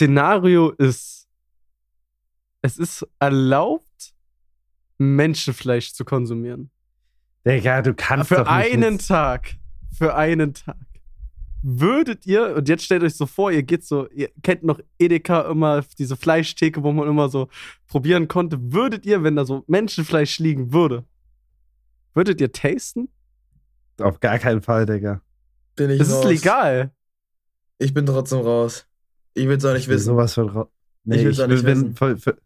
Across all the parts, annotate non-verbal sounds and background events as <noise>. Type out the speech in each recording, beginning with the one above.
Szenario ist, es ist erlaubt, Menschenfleisch zu konsumieren. Digga, du kannst Für doch nicht einen mit- Tag. Für einen Tag. Würdet ihr, und jetzt stellt euch so vor, ihr geht so, ihr kennt noch Edeka immer, diese Fleischtheke, wo man immer so probieren konnte. Würdet ihr, wenn da so Menschenfleisch liegen würde, würdet ihr tasten? Auf gar keinen Fall, Digga. Bin ich Das ist raus. legal. Ich bin trotzdem raus. Ich will es auch nicht Ich will wissen. sowas von ra- Nee, Ich ich, will's auch will, nicht wenn, wissen. voll, voll,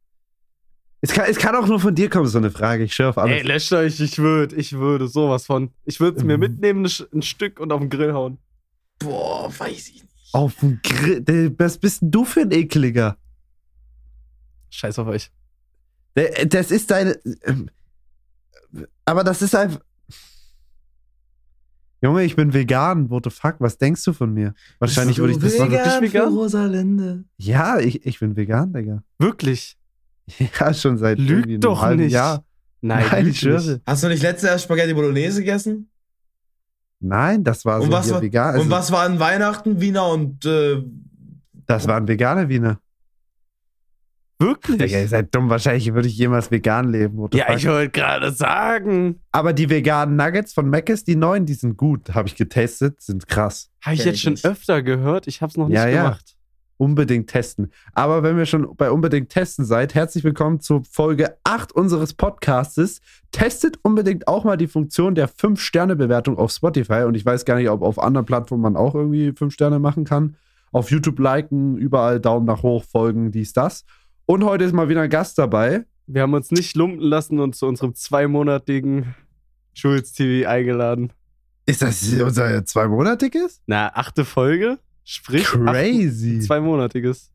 es, kann, es kann auch nur von dir kommen, so eine Frage. Ich schwöre auf alles. Ey, löscht euch, ich würde, ich würde sowas von. Ich würde es mir Mhm. mitnehmen, ein Sch- ein Stück und auf den Grill hauen. Boah, weiß ich nicht. auf dem Grill. Was bist denn du für ein Ekliger? Scheiß auf euch. Das ist deine. ähm, Aber das ist einfach. Junge, ich bin vegan. What the fuck? Was denkst du von mir? Wahrscheinlich würde ich das. vegan? wirklich vegan? für Rosalinde. Ja, ich, ich bin vegan, Digga. Wirklich? Ja, schon seit Lüg irgendwie einem doch halben nicht. Jahr. Nein, Nein, ich schwöre. Hast du nicht letztes Jahr Spaghetti Bolognese gegessen? Nein, das war und, so was hier war, vegan. Also, und was war an Weihnachten? Wiener und äh, Das waren vegane Wiener. Wirklich? Digga, ihr seid dumm. Wahrscheinlich würde ich jemals vegan leben. the ja, ich wollte gerade sagen. Aber die veganen Nuggets von Mc's, die neuen, die sind gut. Habe ich getestet, sind krass. Habe ich jetzt schon öfter gehört. Ich habe es noch nicht Ja, ja. gemacht. Unbedingt testen. Aber wenn wir schon bei unbedingt testen seid, herzlich willkommen zur Folge 8 unseres Podcastes. Testet unbedingt auch mal die Funktion der 5-Sterne-Bewertung auf Spotify. Und ich weiß gar nicht, ob auf anderen Plattformen man auch irgendwie 5 Sterne machen kann. Auf YouTube liken, überall Daumen nach hoch, folgen, dies, das. Und heute ist mal wieder ein Gast dabei. Wir haben uns nicht lumpen lassen und zu unserem zweimonatigen Jules TV eingeladen. Ist das unser zweimonatiges? Na, achte Folge? Sprich, Crazy. acht- zweimonatiges.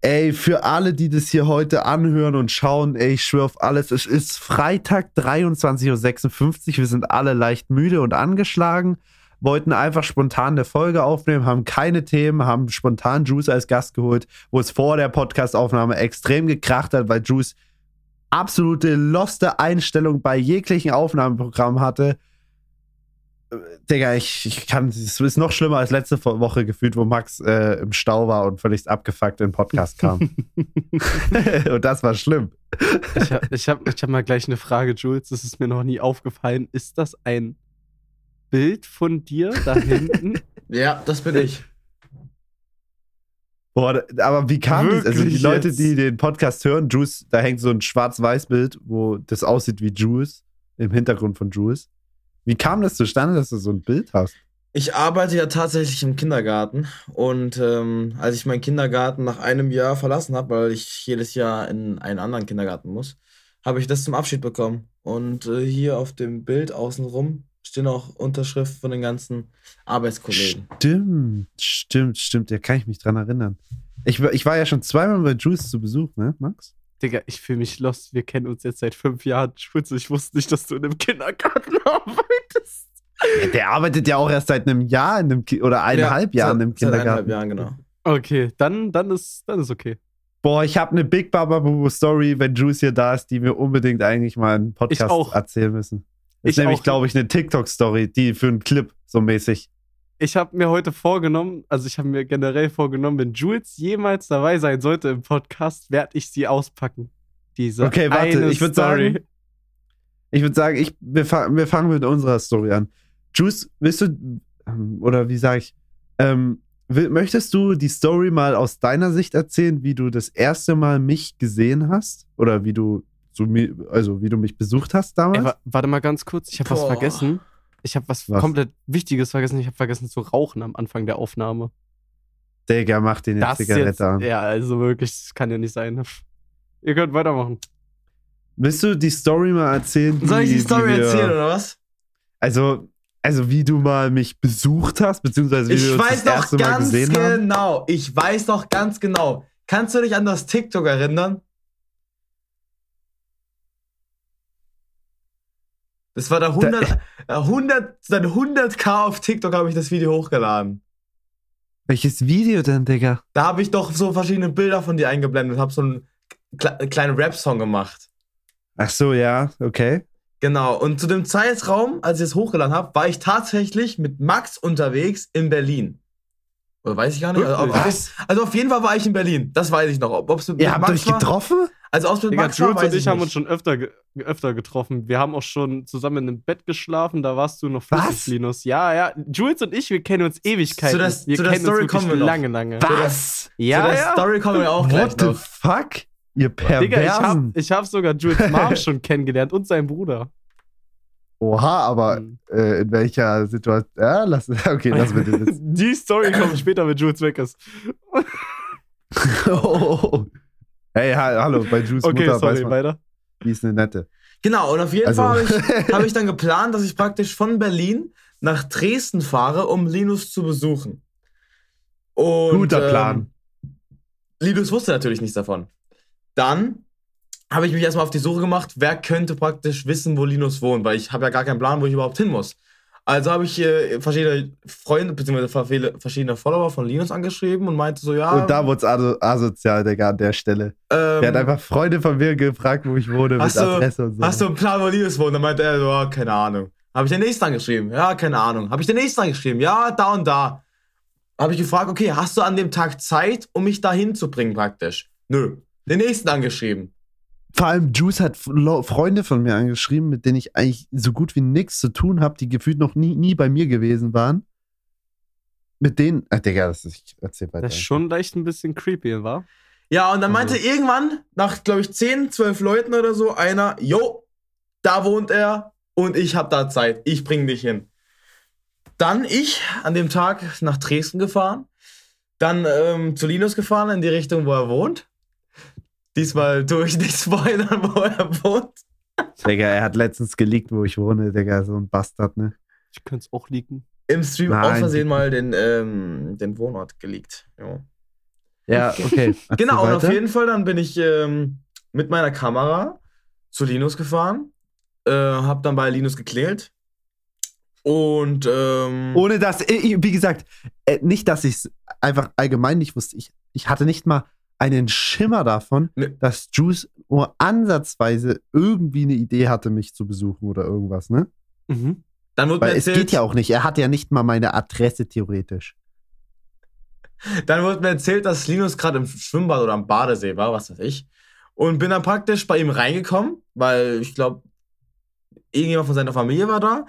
Ey, für alle, die das hier heute anhören und schauen, ey, ich schwöre auf alles, es ist Freitag 23.56 Uhr. Wir sind alle leicht müde und angeschlagen, wollten einfach spontan eine Folge aufnehmen, haben keine Themen, haben spontan Juice als Gast geholt, wo es vor der Podcastaufnahme extrem gekracht hat, weil Juice absolute loste Einstellung bei jeglichen Aufnahmeprogrammen hatte. Äh, Digga, ich, ich kann, es ist noch schlimmer als letzte Wo- Woche gefühlt, wo Max äh, im Stau war und völlig abgefuckt in den Podcast kam. <laughs> und das war schlimm. Ich habe ich hab, ich hab mal gleich eine Frage, Jules. Das ist mir noch nie aufgefallen. Ist das ein Bild von dir da hinten? <laughs> ja, das bin ich. Boah, aber wie kam das? Also die Wirklich Leute, jetzt? die den Podcast hören, Juice, da hängt so ein Schwarz-Weiß-Bild, wo das aussieht wie Juice, im Hintergrund von Juice. Wie kam das zustande, dass du so ein Bild hast? Ich arbeite ja tatsächlich im Kindergarten und ähm, als ich meinen Kindergarten nach einem Jahr verlassen habe, weil ich jedes Jahr in einen anderen Kindergarten muss, habe ich das zum Abschied bekommen. Und äh, hier auf dem Bild außenrum stehen auch Unterschriften von den ganzen Arbeitskollegen. Stimmt, stimmt, stimmt. Da kann ich mich dran erinnern. Ich, war- ich war ja schon zweimal bei Juice zu Besuch, ne, Max? Digga, ich fühle mich lost. Wir kennen uns jetzt seit fünf Jahren. Ich wusste nicht, dass du in einem Kindergarten <laughs> arbeitest. Ja, der arbeitet ja auch erst seit einem Jahr in einem Ki oder eineinhalb Ja, Jahren seit- im Seit Kindergarten. eineinhalb Jahren, genau. Okay, dann, dann, ist, dann ist okay. Boah, ich habe eine Big Baba Boo Story, wenn Juice hier da ist, die wir unbedingt eigentlich mal im Podcast auch. erzählen müssen. Das Ich ist nämlich, glaube ich, eine TikTok-Story, die für einen Clip so mäßig. Ich habe mir heute vorgenommen, also ich habe mir generell vorgenommen, wenn Jules jemals dabei sein sollte im Podcast, werde ich sie auspacken. Diese Okay, warte, ich würd Story. sagen- Ich würde sagen, ich, wir, fa wir fangen mit unserer Story an. Juice, willst du, ähm, oder wie sage ich, ähm, will, möchtest du die Story mal aus deiner Sicht erzählen, wie du das erste Mal mich gesehen hast? Oder wie du, so, mi- also wie du mich besucht hast damals? Ey, wa warte mal ganz kurz, ich habe was vergessen. Ich habe was, Was? komplett Wichtiges vergessen. Ich habe vergessen zu rauchen am Anfang der Aufnahme. Digga, mach den jetzt das Zigarette jetzt, an. ja, also wirklich, das kann ja nicht sein. Ihr könnt weitermachen. Willst du die Story mal erzählen? Soll ich wie- die Story wie wir- erzählen oder was? Also, also wie du mal mich besucht hast, beziehungsweise wie wir Ich uns weiß das doch erste Mal ganz gesehen haben. genau. Ich weiß doch ganz genau. Kannst du dich an das TikTok erinnern? Das war der 100, äh, 100, dann 100k auf TikTok habe ich das Video hochgeladen. Welches Video denn, Digga? Da habe ich doch so verschiedene Bilder von dir eingeblendet und habe so einen kle kleinen Rap-Song gemacht. Ach so, ja, okay. Genau. Und zu dem Zeitraum, als ich es hochgeladen habe, war ich tatsächlich mit Max unterwegs in Berlin. Oder weiß ich gar nicht. Also, Was? also auf jeden Fall war ich in Berlin. Das weiß ich noch. Ob ob's mit Ihr habt Max euch war? getroffen? Also aus mit Digga, Max war, Jules weiß und ich haben nicht. uns schon öfter, ge öfter getroffen. Wir haben auch schon zusammen in einem Bett geschlafen, da warst du noch Was? flüssig, Linus. Ja, ja. Jules und ich, wir kennen uns Ewigkeiten. Zu der- wir zu der kennen Story uns kommen wir noch. lange, lange. Was? Ja, Zu der ja. Story kommen wir auch gleich What the noch. fuck? Ihr Digga, ich hab, Perversen. ich hab sogar Jules Mom schon kennengelernt und seinen Bruder. Oha, aber Hm. äh, in welcher Situation? Ja, lass, <laughs> okay, lass den Witz. <laughs> Die Story kommt später, wenn Jules weg <laughs> ist. oh. Hey, ha hallo, bei Juice Okay, Mutter weiß sorry, man, weiter. die ist eine nette. Genau, und auf jeden Also- Fall habe ich, hab ich dann geplant, dass ich praktisch von Berlin nach Dresden fahre, um Linus zu besuchen. Und, Guter Plan. Ähm, Linus wusste natürlich nichts davon. Dann habe ich mich erstmal auf die Suche gemacht, wer könnte praktisch wissen, wo Linus wohnt, weil ich habe ja gar keinen Plan, wo ich überhaupt hin muss. Also habe ich äh, verschiedene Freunde bzw. verschiedene Follower von Linus angeschrieben und meinte so, ja. Und da wurde es aso asozial, Digga, an der Stelle. ähm, Der hat einfach Freunde von mir gefragt, wo ich wohne, mit Hast du- Adresse und so. Hast du einen Plan, wo Linus wohnt? Dann meinte er so, ja, keine Ahnung. Habe ich den nächsten angeschrieben? Ja, keine Ahnung. Habe ich den nächsten angeschrieben? Ja, da und da. Habe ich gefragt, okay, hast du an dem Tag Zeit, um mich da hinzubringen praktisch? Nö. Den nächsten angeschrieben. Vor allem Juice hat Freunde von mir angeschrieben, mit denen ich eigentlich so gut wie nichts zu tun habe, die gefühlt noch nie, nie bei mir gewesen waren. Mit denen. Ach, Digga, das ist, ich erzähl weiter. Das ist schon leicht ein bisschen creepy, wa? Ja, und dann Also- meinte irgendwann, nach, glaube ich, 10, 12 Leuten oder so, einer, jo, da wohnt er und ich habe da Zeit. Ich bring dich hin. Dann ich an dem Tag nach Dresden gefahren. Dann ähm, zu Linus gefahren in die Richtung, wo er wohnt. Diesmal tue ich nicht spoilern, <laughs> wo er wohnt. Digga, er hat letztens geleakt, wo ich wohne, Digga, so ein Bastard, ne? Ich könnte es auch liegen. Im Stream Nein. aus Versehen mal den, ähm, den Wohnort geleakt. Jo. Ja, okay. <laughs> Genau, und auf jeden Fall dann bin ich ähm, mit meiner Kamera zu Linus gefahren, äh, hab dann bei Linus geklingelt und ähm, Ohne dass, äh, wie gesagt, äh, nicht, dass ich es einfach allgemein nicht wusste. Ich, ich hatte nicht mal einen Schimmer davon, Ne. dass Juice nur ansatzweise irgendwie eine Idee hatte, mich zu besuchen oder irgendwas, ne? Mhm. dann wurde mir Weil es erzählt, geht ja auch nicht. Er hat ja nicht mal meine Adresse theoretisch. dann wurde mir erzählt, dass Linus gerade im Schwimmbad oder am Badesee war, was weiß ich, und bin dann praktisch bei ihm reingekommen, weil ich glaube, irgendjemand von seiner Familie war da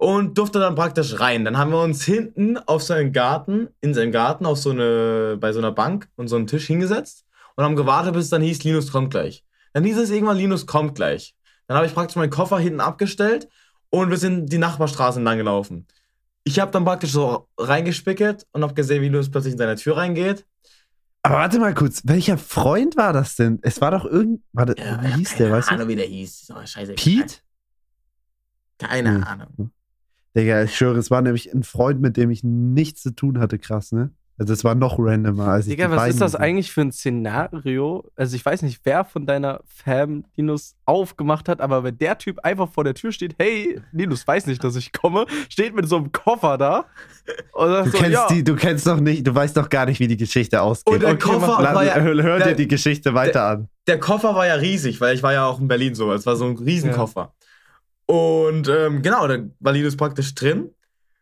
und durfte dann praktisch rein. Dann haben wir uns hinten auf seinen Garten, in seinem Garten, auf so eine, bei so einer Bank und so einem Tisch hingesetzt und haben gewartet, bis es dann hieß, Linus kommt gleich. Dann hieß es irgendwann, Linus kommt gleich. Dann habe ich praktisch meinen Koffer hinten abgestellt und wir sind die Nachbarstraße entlang gelaufen. Ich habe dann praktisch so reingespickelt und habe gesehen, wie Linus plötzlich in seine Tür reingeht. Aber warte mal kurz, welcher Freund war das denn? Es war doch irgend. Warte, wie hieß der, weißt du? Ahnung, wie der hieß. Oh, scheiße. Pete? Keine Hm. Ahnung. Digga, ich schwöre, es war nämlich ein Freund, mit dem ich nichts zu tun hatte, krass, ne? Also es war noch randomer, als ich Digga, was ist das eigentlich für ein Szenario? Also ich weiß nicht, wer von deiner Fam Linus aufgemacht hat, aber wenn der Typ einfach vor der Tür steht, hey, Linus weiß nicht, dass ich komme, steht mit so einem Koffer da Du so, kennst ja, die, du kennst doch nicht, du weißt doch gar nicht, wie die Geschichte ausgeht. Und der Okay, Koffer Lass- war ja, hör hör dir der- die Geschichte weiter an. der Koffer war ja riesig, weil ich war ja auch in Berlin so. Es war so ein Riesenkoffer. Und ähm, genau, da war Linus praktisch drin.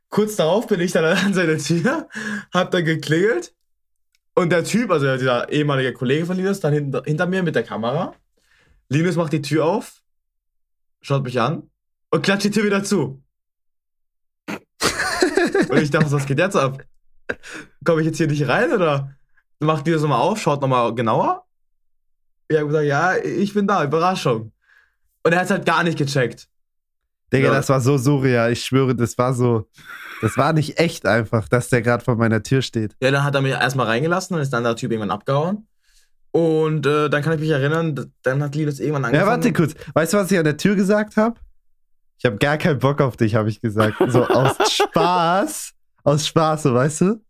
Kurz darauf bin ich dann an seine Tür, hab dann geklingelt. Und der Typ, also dieser ehemalige Kollege von Linus, dann hinter, hinter mir mit der Kamera. Linus macht die Tür auf, schaut mich an und klatscht die Tür wieder zu. <laughs> und ich dachte, was geht jetzt ab? Komme ich jetzt hier nicht rein oder macht Linus nochmal auf, schaut nochmal genauer? Ich habe gesagt, ja, ich bin da, Überraschung. Und er hat halt gar nicht gecheckt. Digga, Ja. das war so surreal. Ich schwöre, das war so. Das war nicht echt einfach, dass der gerade vor meiner Tür steht. Ja, dann hat er mich erstmal reingelassen, dann ist dann der Typ irgendwann abgehauen. Und äh, dann kann ich mich erinnern, dann hat Linus irgendwann Ja, angefangen. warte kurz. Weißt du, was ich an der Tür gesagt habe? Ich habe gar keinen Bock auf dich, habe ich gesagt. So aus <laughs> Spaß. Aus Spaß, so, weißt du?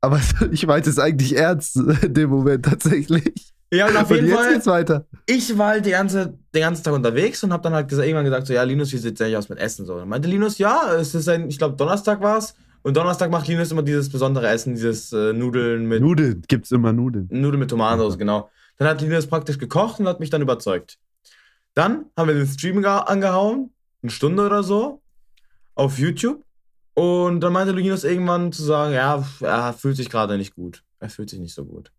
Aber <laughs> ich meinte es eigentlich ernst in dem Moment tatsächlich. Ja, und auf Und jeden jetzt Fall, geht's weiter. ich war halt die ganze, den ganzen Tag unterwegs und hab dann halt gesagt, irgendwann gesagt, so, ja, Linus, wie sieht's eigentlich aus mit Essen? So. Dann meinte Linus, ja, es ist ein, ich glaube, Donnerstag war's. Und Donnerstag macht Linus immer dieses besondere Essen, dieses äh, Nudeln mit Nudeln, gibt's immer Nudeln. Nudeln mit Tomatensauce, genau. Dann hat Linus praktisch gekocht und hat mich dann überzeugt. Dann haben wir den Stream ge- angehauen, eine Stunde oder so, auf YouTube. Und dann meinte Linus irgendwann zu sagen, ja, er fühlt sich gerade nicht gut. Er fühlt sich nicht so gut.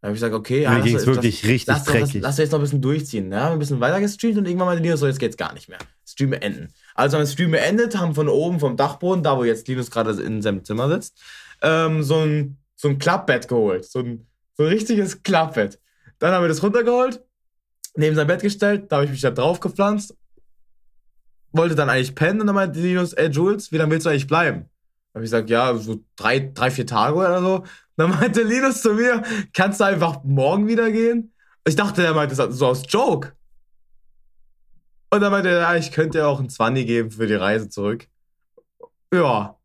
Dann habe ich gesagt, okay, ja, Mir lass- ging es wirklich richtig lass, doch- lass, dreckig. lass jetzt noch ein bisschen durchziehen. Ja, wir haben ein bisschen weiter gestreamt und irgendwann meinte Linus, so, jetzt geht's gar nicht mehr. Stream beenden. Also haben wir Stream beendet, haben von oben vom Dachboden, da wo jetzt Linus gerade in seinem Zimmer sitzt, ähm, so ein, so ein Klappbett geholt. So ein, so ein richtiges Klappbett. Dann haben wir das runtergeholt, neben sein Bett gestellt, da habe ich mich da drauf gepflanzt, wollte dann eigentlich pennen und dann meinte Linus, ey Jules, wie lange willst du eigentlich bleiben? Habe ich gesagt, ja, so drei, drei, vier Tage oder so. Dann meinte Linus zu mir, kannst du einfach morgen wieder gehen? Ich dachte, er meinte das so aus Joke. Und dann meinte er, ja, ich könnte ja auch ein 20 geben für die Reise zurück. Ja.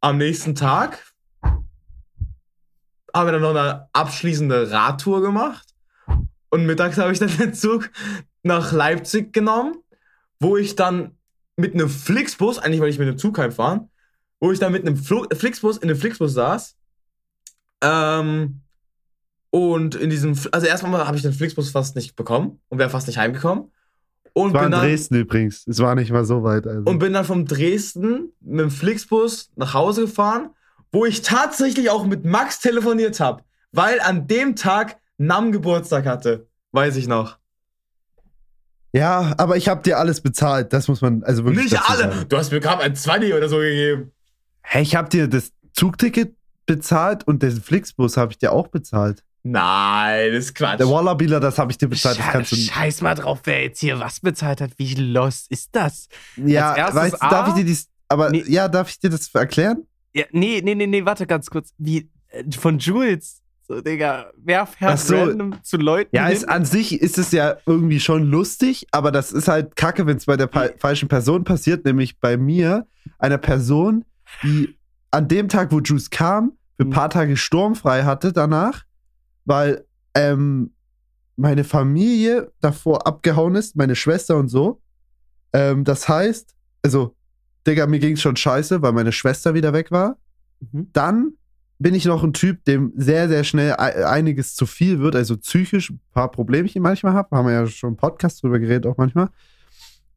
Am nächsten Tag haben wir dann noch eine abschließende Radtour gemacht. Und mittags habe ich dann den Zug nach Leipzig genommen, wo ich dann mit einem Flixbus, eigentlich wollte ich mit einem Zug heimfahren, wo ich dann mit einem Flo Flixbus in einem Flixbus saß. Ähm, und in diesem, also erstmal habe ich den Flixbus fast nicht bekommen und wäre fast nicht heimgekommen. Und Es war bin in dann, Dresden übrigens. Es war nicht mal so weit. Also. und bin dann vom Dresden mit dem Flixbus nach Hause gefahren, wo ich tatsächlich auch mit Max telefoniert habe, weil an dem Tag Nam Geburtstag hatte. Weiß ich noch. ja, aber ich habe dir alles bezahlt. Das muss man also wirklich. Nicht alle. sagen. Du hast mir gerade ein 20 oder so gegeben. Hey, ich habe dir das Zugticket bezahlt und den Flixbus habe ich dir auch bezahlt. Nein, das ist Quatsch. Der Wallabiler, das habe ich dir bezahlt. Das Sche- kannst du. Scheiß mal drauf, wer jetzt hier was bezahlt hat. Wie lost ist das? Ja, Als erstes weißt du, darf A? ich dir dies. Aber Nee. ja, darf ich dir das erklären? Ja, nee, nee, nee, nee, warte ganz kurz. Wie äh, von Jules. So, Digga, wer fährt so. random zu Leuten Ja, ist, an sich ist es ja irgendwie schon lustig, aber das ist halt kacke, wenn es bei der falschen Person passiert, nämlich bei mir, einer Person, die an dem Tag, wo Juice kam, für ein Mhm. paar Tage sturmfrei hatte danach, weil ähm, meine Familie davor abgehauen ist, meine Schwester und so. Ähm, das heißt, also, Digga, mir ging's schon scheiße, weil meine Schwester wieder weg war Mhm. dann bin ich noch ein Typ, dem sehr, sehr schnell ei- einiges zu viel wird, also psychisch ein paar Problemchen manchmal habe. Haben wir ja schon im Podcast drüber geredet, auch manchmal.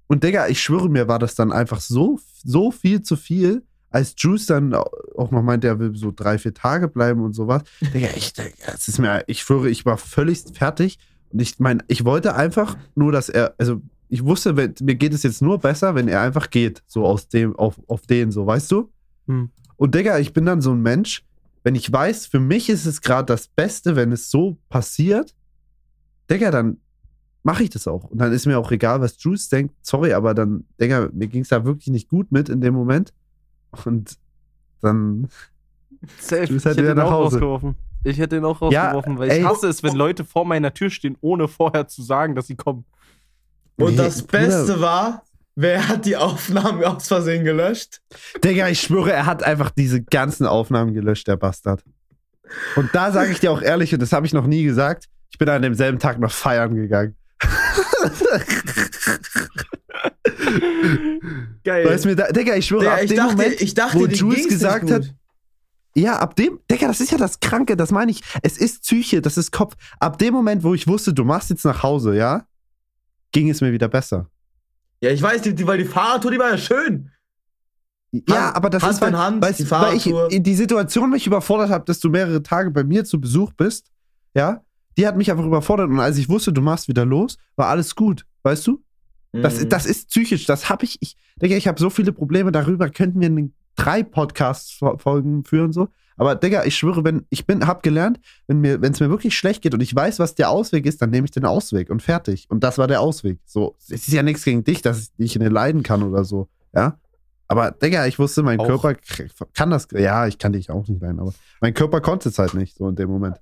Und Digga, ich schwöre mir, war das dann einfach so, so viel zu viel, als Juice dann auch noch meinte, er will so drei, vier Tage bleiben und sowas. Digga, ich, es ist mir, ich schwöre, ich war völlig fertig. Und ich meine, ich wollte einfach nur, dass er, also ich wusste, wenn, mir geht es jetzt nur besser, wenn er einfach geht, so aus dem, auf, auf den, so, weißt du? Hm. Und Digga, ich bin dann so ein Mensch, wenn ich weiß, für mich ist es gerade das Beste, wenn es so passiert, Digga, dann mache ich das auch. Und dann ist mir auch egal, was Juice denkt. Sorry, aber dann, Digga, mir ging es da wirklich nicht gut mit in dem Moment. Und dann, Safe. Du Ich bist halt hätte wieder ihn nach auch Hause. rausgeworfen. Ich hätte ihn auch Ja, rausgeworfen, weil ey. ich hasse es, wenn Leute vor meiner Tür stehen, ohne vorher zu sagen, dass sie kommen. Und Nee, das Bruder. Beste war, wer hat die Aufnahmen aus Versehen gelöscht? Digga, ich schwöre, er hat einfach diese ganzen Aufnahmen gelöscht, der Bastard. Und da sage ich dir auch ehrlich, und das habe ich noch nie gesagt, ich bin an demselben Tag noch feiern gegangen. <laughs> Geil. Weißt du mir, da, Digga, ich schwöre, Digga, ab ich, dem dachte, Moment, ich dachte, wo Jules gesagt hat. Ja, ab dem, Digga, das ist ja das Kranke, das meine ich. Es ist Psyche, das ist Kopf. Ab dem Moment, wo ich wusste, du machst jetzt nach Hause, ja, ging es mir wieder besser. Ja, ich weiß, die, die, weil die Fahrradtour, die war ja schön. Ja, Hand- aber das Hand ist, weil, Hand, weißt, die weil ich die Situation mich überfordert habe, dass du mehrere Tage bei mir zu Besuch bist, ja, die hat mich einfach überfordert. Und als ich wusste, du machst wieder los, war alles gut, weißt du? Das, Mhm. das ist psychisch, das habe ich, ich, Digga, ich habe so viele Probleme darüber, könnten wir drei Podcast-Folgen führen, so. Aber, Digga, ich schwöre, wenn, ich bin, hab gelernt, wenn mir, wenn es mir wirklich schlecht geht und ich weiß, was der Ausweg ist, dann nehme ich den Ausweg und fertig. Und das war der Ausweg. So, es ist ja nichts gegen dich, dass ich dich nicht leiden kann oder so, ja. Aber, Digga, ich wusste, mein Auch. Körper kann das, ja, ich kann dich auch nicht leiden, aber mein Körper konnte es halt nicht, so in dem Moment.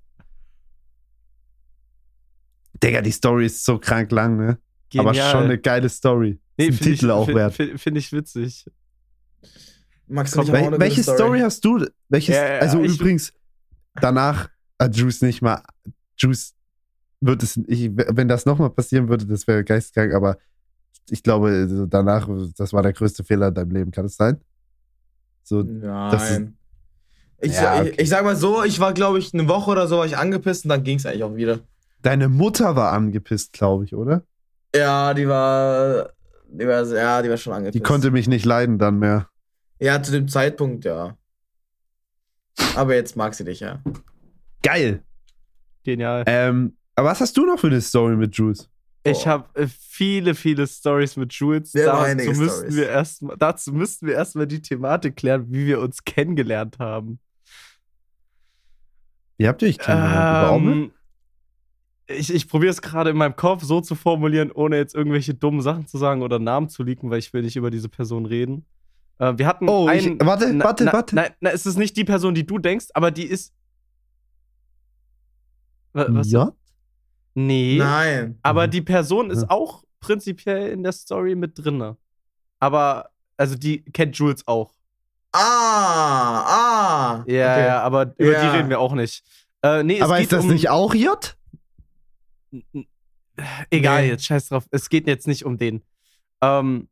Digga, die Story ist so krank lang, ne? Aber Genial. schon eine geile Story. Nee, Titel ich, auch find, wert. Finde find ich witzig. Max, Komm, Wel welche gute Story. hast du? Welches, Ja, ja, also übrigens, danach hat Juice nicht mal. Juice wird es, ich, wenn das nochmal passieren würde, das wäre geistkrank, aber ich glaube, danach, das war der größte Fehler in deinem Leben, kann es sein? So, Das ist- Nein. Ich, Ja, okay. ich, ich sag mal so, ich war, glaube ich, eine Woche oder so war ich angepisst und dann ging es eigentlich auch wieder. deine Mutter war angepisst, glaube ich, oder? Ja, die war. Die war, ja, die war schon angepisst. Die konnte mich nicht leiden dann mehr. Ja, zu dem Zeitpunkt, ja. Aber jetzt mag sie dich, ja. Geil. Genial. Ähm, aber was hast du noch für eine Story mit Juice? Ich habe äh, viele, viele Stories mit Jules. Wir haben dazu müssten wir erst, mal- dazu müssten wir erstmal die Thematik klären, wie wir uns kennengelernt haben. Wie habt ihr euch kennengelernt? Ähm, ich ich probiere es gerade in meinem Kopf so zu formulieren, ohne jetzt irgendwelche dummen Sachen zu sagen oder Namen zu leaken, weil ich will nicht über diese Person reden. Äh, wir hatten Oh, ich- einen. warte, na, warte, na, warte. Nein, na, es ist nicht die Person, die du denkst, aber die ist. Wa- Was? Ja? Nee. Nein. Aber Mhm. die Person ist Ja. auch prinzipiell in der Story mit drinne. Aber, also die kennt Jules auch. Ah, ah. Ja, okay. ja, aber über Ja. die reden wir auch nicht. Äh, nee, es Aber geht ist das um, nicht auch J? Egal, Nee. jetzt scheiß drauf. Es geht jetzt nicht um den. Ähm,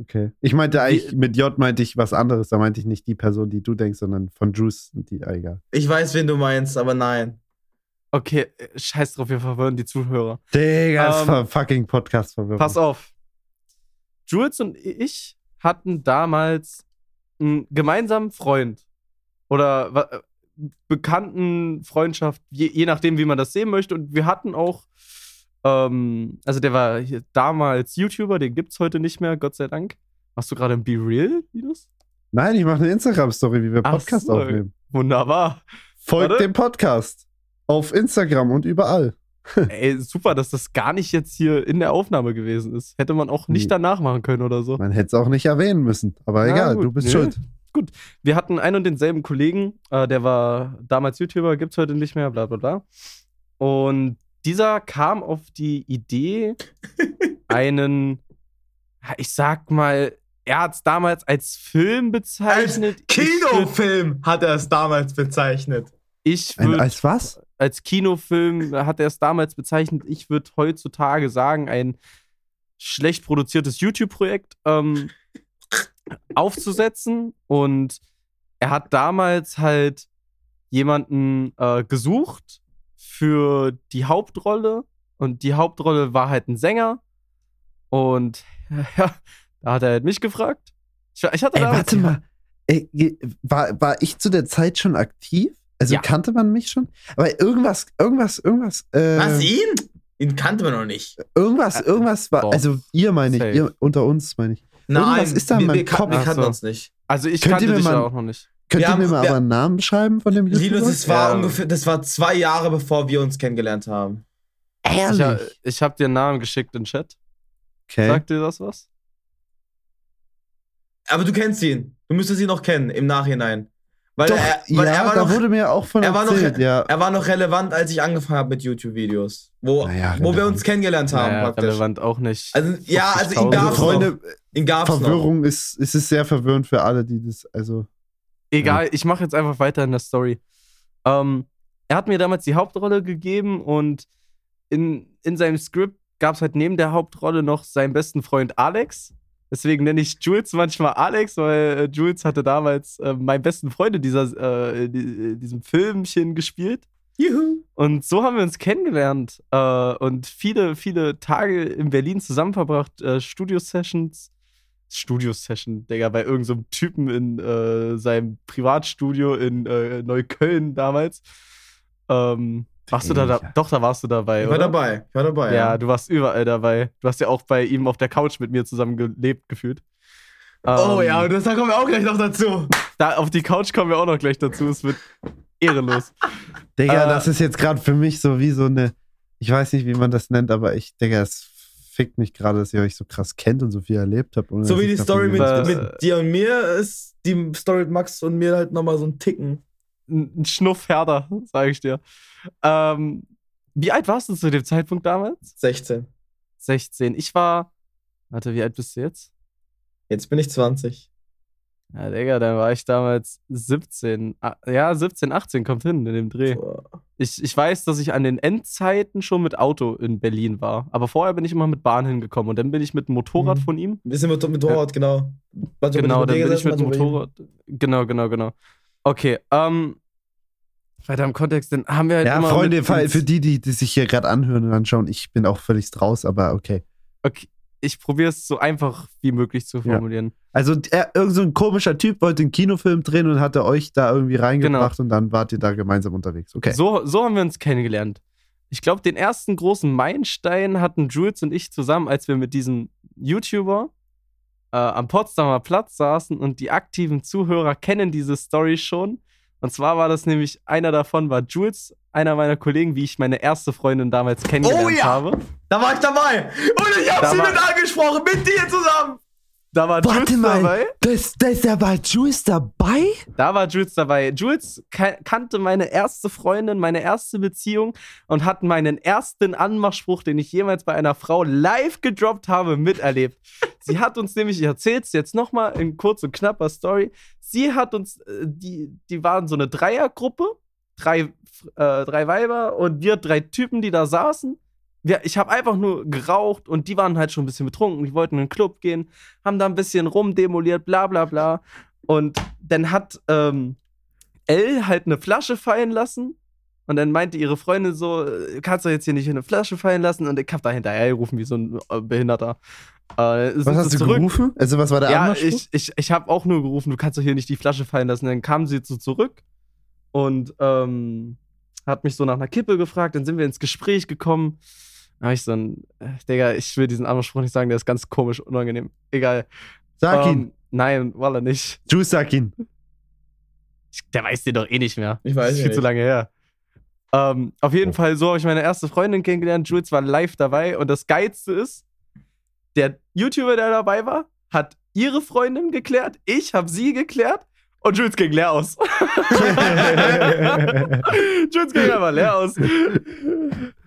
Okay. Ich meinte eigentlich, Wie- mit J meinte ich was anderes. Da meinte ich nicht die Person, die du denkst, sondern von Juice. Die, ah, egal. Ich weiß, wen du meinst, aber nein. okay, äh, scheiß drauf, wir verwirren die Zuhörer. Digga, ist Ähm, fucking Podcast verwirrend. Pass auf. Jules und ich hatten damals einen gemeinsamen Freund oder bekannten Freundschaft, je, je nachdem, wie man das sehen möchte. Und wir hatten auch, ähm, also der war damals YouTuber, den gibt's heute nicht mehr, Gott sei Dank. Machst du gerade ein Be Real, Linus? Nein, ich mache eine Instagram-Story, wie wir Podcast so. aufnehmen. Wunderbar. Folgt Warte. dem Podcast. Auf Instagram und überall. <laughs> Ey, super, dass das gar nicht jetzt hier in der Aufnahme gewesen ist. Hätte man auch nicht Nee. danach machen können oder so. Man hätte es auch nicht erwähnen müssen. Aber Na egal, gut, du bist nö. schuld. Wir hatten einen und denselben Kollegen, äh, der war damals YouTuber, gibt's heute nicht mehr, bla bla bla. Und dieser kam auf die Idee, <laughs> einen, ich sag mal, er hat's damals als Film bezeichnet. Ich würd- Kinofilm hat er es damals bezeichnet. Ich Ein, würde als was? als Kinofilm hat er es damals bezeichnet. Ich würde heutzutage sagen, ein schlecht produziertes YouTube-Projekt ähm, aufzusetzen. Und er hat damals halt jemanden äh, gesucht für die Hauptrolle. Und die Hauptrolle war halt ein Sänger. Und <laughs> ja, da hat er halt mich gefragt. Ich, ich hatte Ey, damals warte mal. Ey, war, war ich zu der Zeit schon aktiv? Also Ja. kannte man mich schon? Aber irgendwas, irgendwas, irgendwas. Äh, Was, ihn? Ihn kannte man noch nicht. Irgendwas, irgendwas war. Also ihr meine ich, ihr unter uns meine ich. Nein, Irgendwas ist da in wir, meinem wir, kan- Kopf. wir kannten so. uns nicht. Also ich Könnt kannte mir dich mal- auch noch nicht. Könnt Wir ihr haben- mir mal wir- aber einen Namen beschreiben von dem YouTuber? Linus, es war Ja. ungefähr, das war zwei Jahre, bevor wir uns kennengelernt haben. Ich, Ehrlich? ha- ich habe dir einen Namen geschickt in den Chat. okay. Sagt dir das was? Aber du kennst ihn. Du müsstest ihn noch kennen im Nachhinein. Weil, Doch, er, weil ja, er, war da noch, wurde mir auch von er war noch- erzählt, ja. er war noch relevant, als ich angefangen habe mit YouTube-Videos. Wo, Naja, wo wir uns kennengelernt haben, Naja, praktisch. relevant auch nicht. Also, ja, also ihn 50.000. gab's Also noch. Freunde, Ihn gab's noch. Verwirrung ist, es ist sehr verwirrend für alle, die das, also. Egal, ich mache jetzt einfach weiter in der Story. Ähm, er hat mir damals die Hauptrolle gegeben und in, in seinem Skript gab es halt neben der Hauptrolle noch seinen besten Freund Alex. Deswegen nenne ich Jules manchmal Alex, weil äh, Jules hatte damals äh, meinen besten Freund in dieser, äh, die, diesem Filmchen gespielt. Juhu. Und so haben wir uns kennengelernt äh, und viele, viele Tage in Berlin zusammen verbracht, äh, Studio-Sessions. Studio-Session, Digga, bei irgendeinem so Typen in äh, seinem Privatstudio in äh, Neukölln damals. Ähm, warst du da, da? Doch, da warst du dabei, Ich war oder? dabei. Ich war dabei. Ja, du warst überall dabei. Du hast ja auch bei ihm auf der Couch mit mir zusammen gelebt, gefühlt. Oh Ähm, ja, und das, da kommen wir auch gleich noch dazu. Da, auf die Couch kommen wir auch noch gleich dazu. Es wird ehrenlos. <laughs> Digga, Äh, das ist jetzt gerade für mich so wie so eine, ich weiß nicht, wie man das nennt, aber ich, Digga, es fickt mich gerade, dass ihr euch so krass kennt und so viel erlebt habt. So wie die Story mit, mit dir und mir ist die Story mit Max und mir halt nochmal so ein Ticken. Ein Schnuff härter, sage ich dir. Ähm, wie alt warst du zu dem Zeitpunkt damals? 16. 16. Ich war. Warte, wie alt bist du jetzt? Jetzt bin ich 20. Ja, Digga, dann war ich damals 17. Ah, Ja, 17, 18 kommt hin in dem Dreh. Boah. Ich, ich weiß, dass ich an den Endzeiten schon mit Auto in Berlin war. Aber vorher bin ich immer mit Bahn hingekommen und dann bin ich mit dem Motorrad Mhm. von ihm. Ein bisschen mit, mit Motorrad, genau. Manchmal Genau, dann bin ich mit dem ihm. Motorrad. Genau, genau, genau. Okay, ähm. Weiter im Kontext, dann haben wir halt Ja, immer. Freunde, für, die, die, die sich hier gerade anhören und anschauen, ich bin auch völlig raus, aber okay. Okay. ich probiere es so einfach wie möglich zu formulieren. Also er, irgend so ein komischer Typ wollte einen Kinofilm drehen und hatte euch da irgendwie reingebracht und dann wart ihr da gemeinsam unterwegs. Okay. So, so haben wir uns kennengelernt. Ich glaube, den ersten großen Meilenstein hatten Jules und ich zusammen, als wir mit diesem YouTuber äh, am Potsdamer Platz saßen und die aktiven Zuhörer kennen diese Story schon. Und zwar war das nämlich, einer davon war Jules, einer meiner Kollegen, wie ich meine erste Freundin damals kennengelernt Oh ja! habe. Da war ich dabei. Und ich hab Da sie war- mit angesprochen, mit dir zusammen. Da war Warte Jules mal, dabei. das, das, da war Jules dabei? Da war Jules dabei. Jules ka- kannte meine erste Freundin, meine erste Beziehung und hat meinen ersten Anmachspruch, den ich jemals bei einer Frau live gedroppt habe, miterlebt. <laughs> Sie hat uns nämlich, ich erzähl's jetzt nochmal in kurz und knapper Story. Sie hat uns, äh, die, die waren so eine Dreiergruppe, drei, äh, drei Weiber und wir drei Typen, die da saßen. Wir, ich habe einfach nur geraucht und die waren halt schon ein bisschen betrunken. Die wollten in den Club gehen, haben da ein bisschen rumdemoliert, bla bla bla. Und dann hat ähm, Elle halt eine Flasche fallen lassen. Und dann meinte ihre Freundin so, äh, kannst du jetzt hier nicht eine Flasche fallen lassen? Und ich hab da hinterher gerufen, wie so ein äh, Behinderter. Äh, Was hast du zurück. gerufen? Also was war der Ja, ich, ich, ich habe auch nur gerufen, du kannst doch hier nicht die Flasche fallen lassen. Dann kam sie so zurück und ähm, hat mich so nach einer Kippe gefragt. Dann sind wir ins Gespräch gekommen. Da hab ich so ein, äh, Digga, ich will diesen Anmachspruch nicht sagen, der ist ganz komisch, unangenehm. Egal. Sag ihn. Ähm, nein, Walla nicht. Jules, sag ihn. Der weiß den doch eh nicht mehr. Ich weiß das ist viel nicht. zu lange her. Ähm, auf Oh. jeden Fall, so habe ich meine erste Freundin kennengelernt. Jules war live dabei. Und das Geilste ist, der YouTuber, der dabei war, hat ihre Freundin geklärt. Ich habe sie geklärt. Und Jules ging leer aus. <laughs> Jules ging einfach leer aus.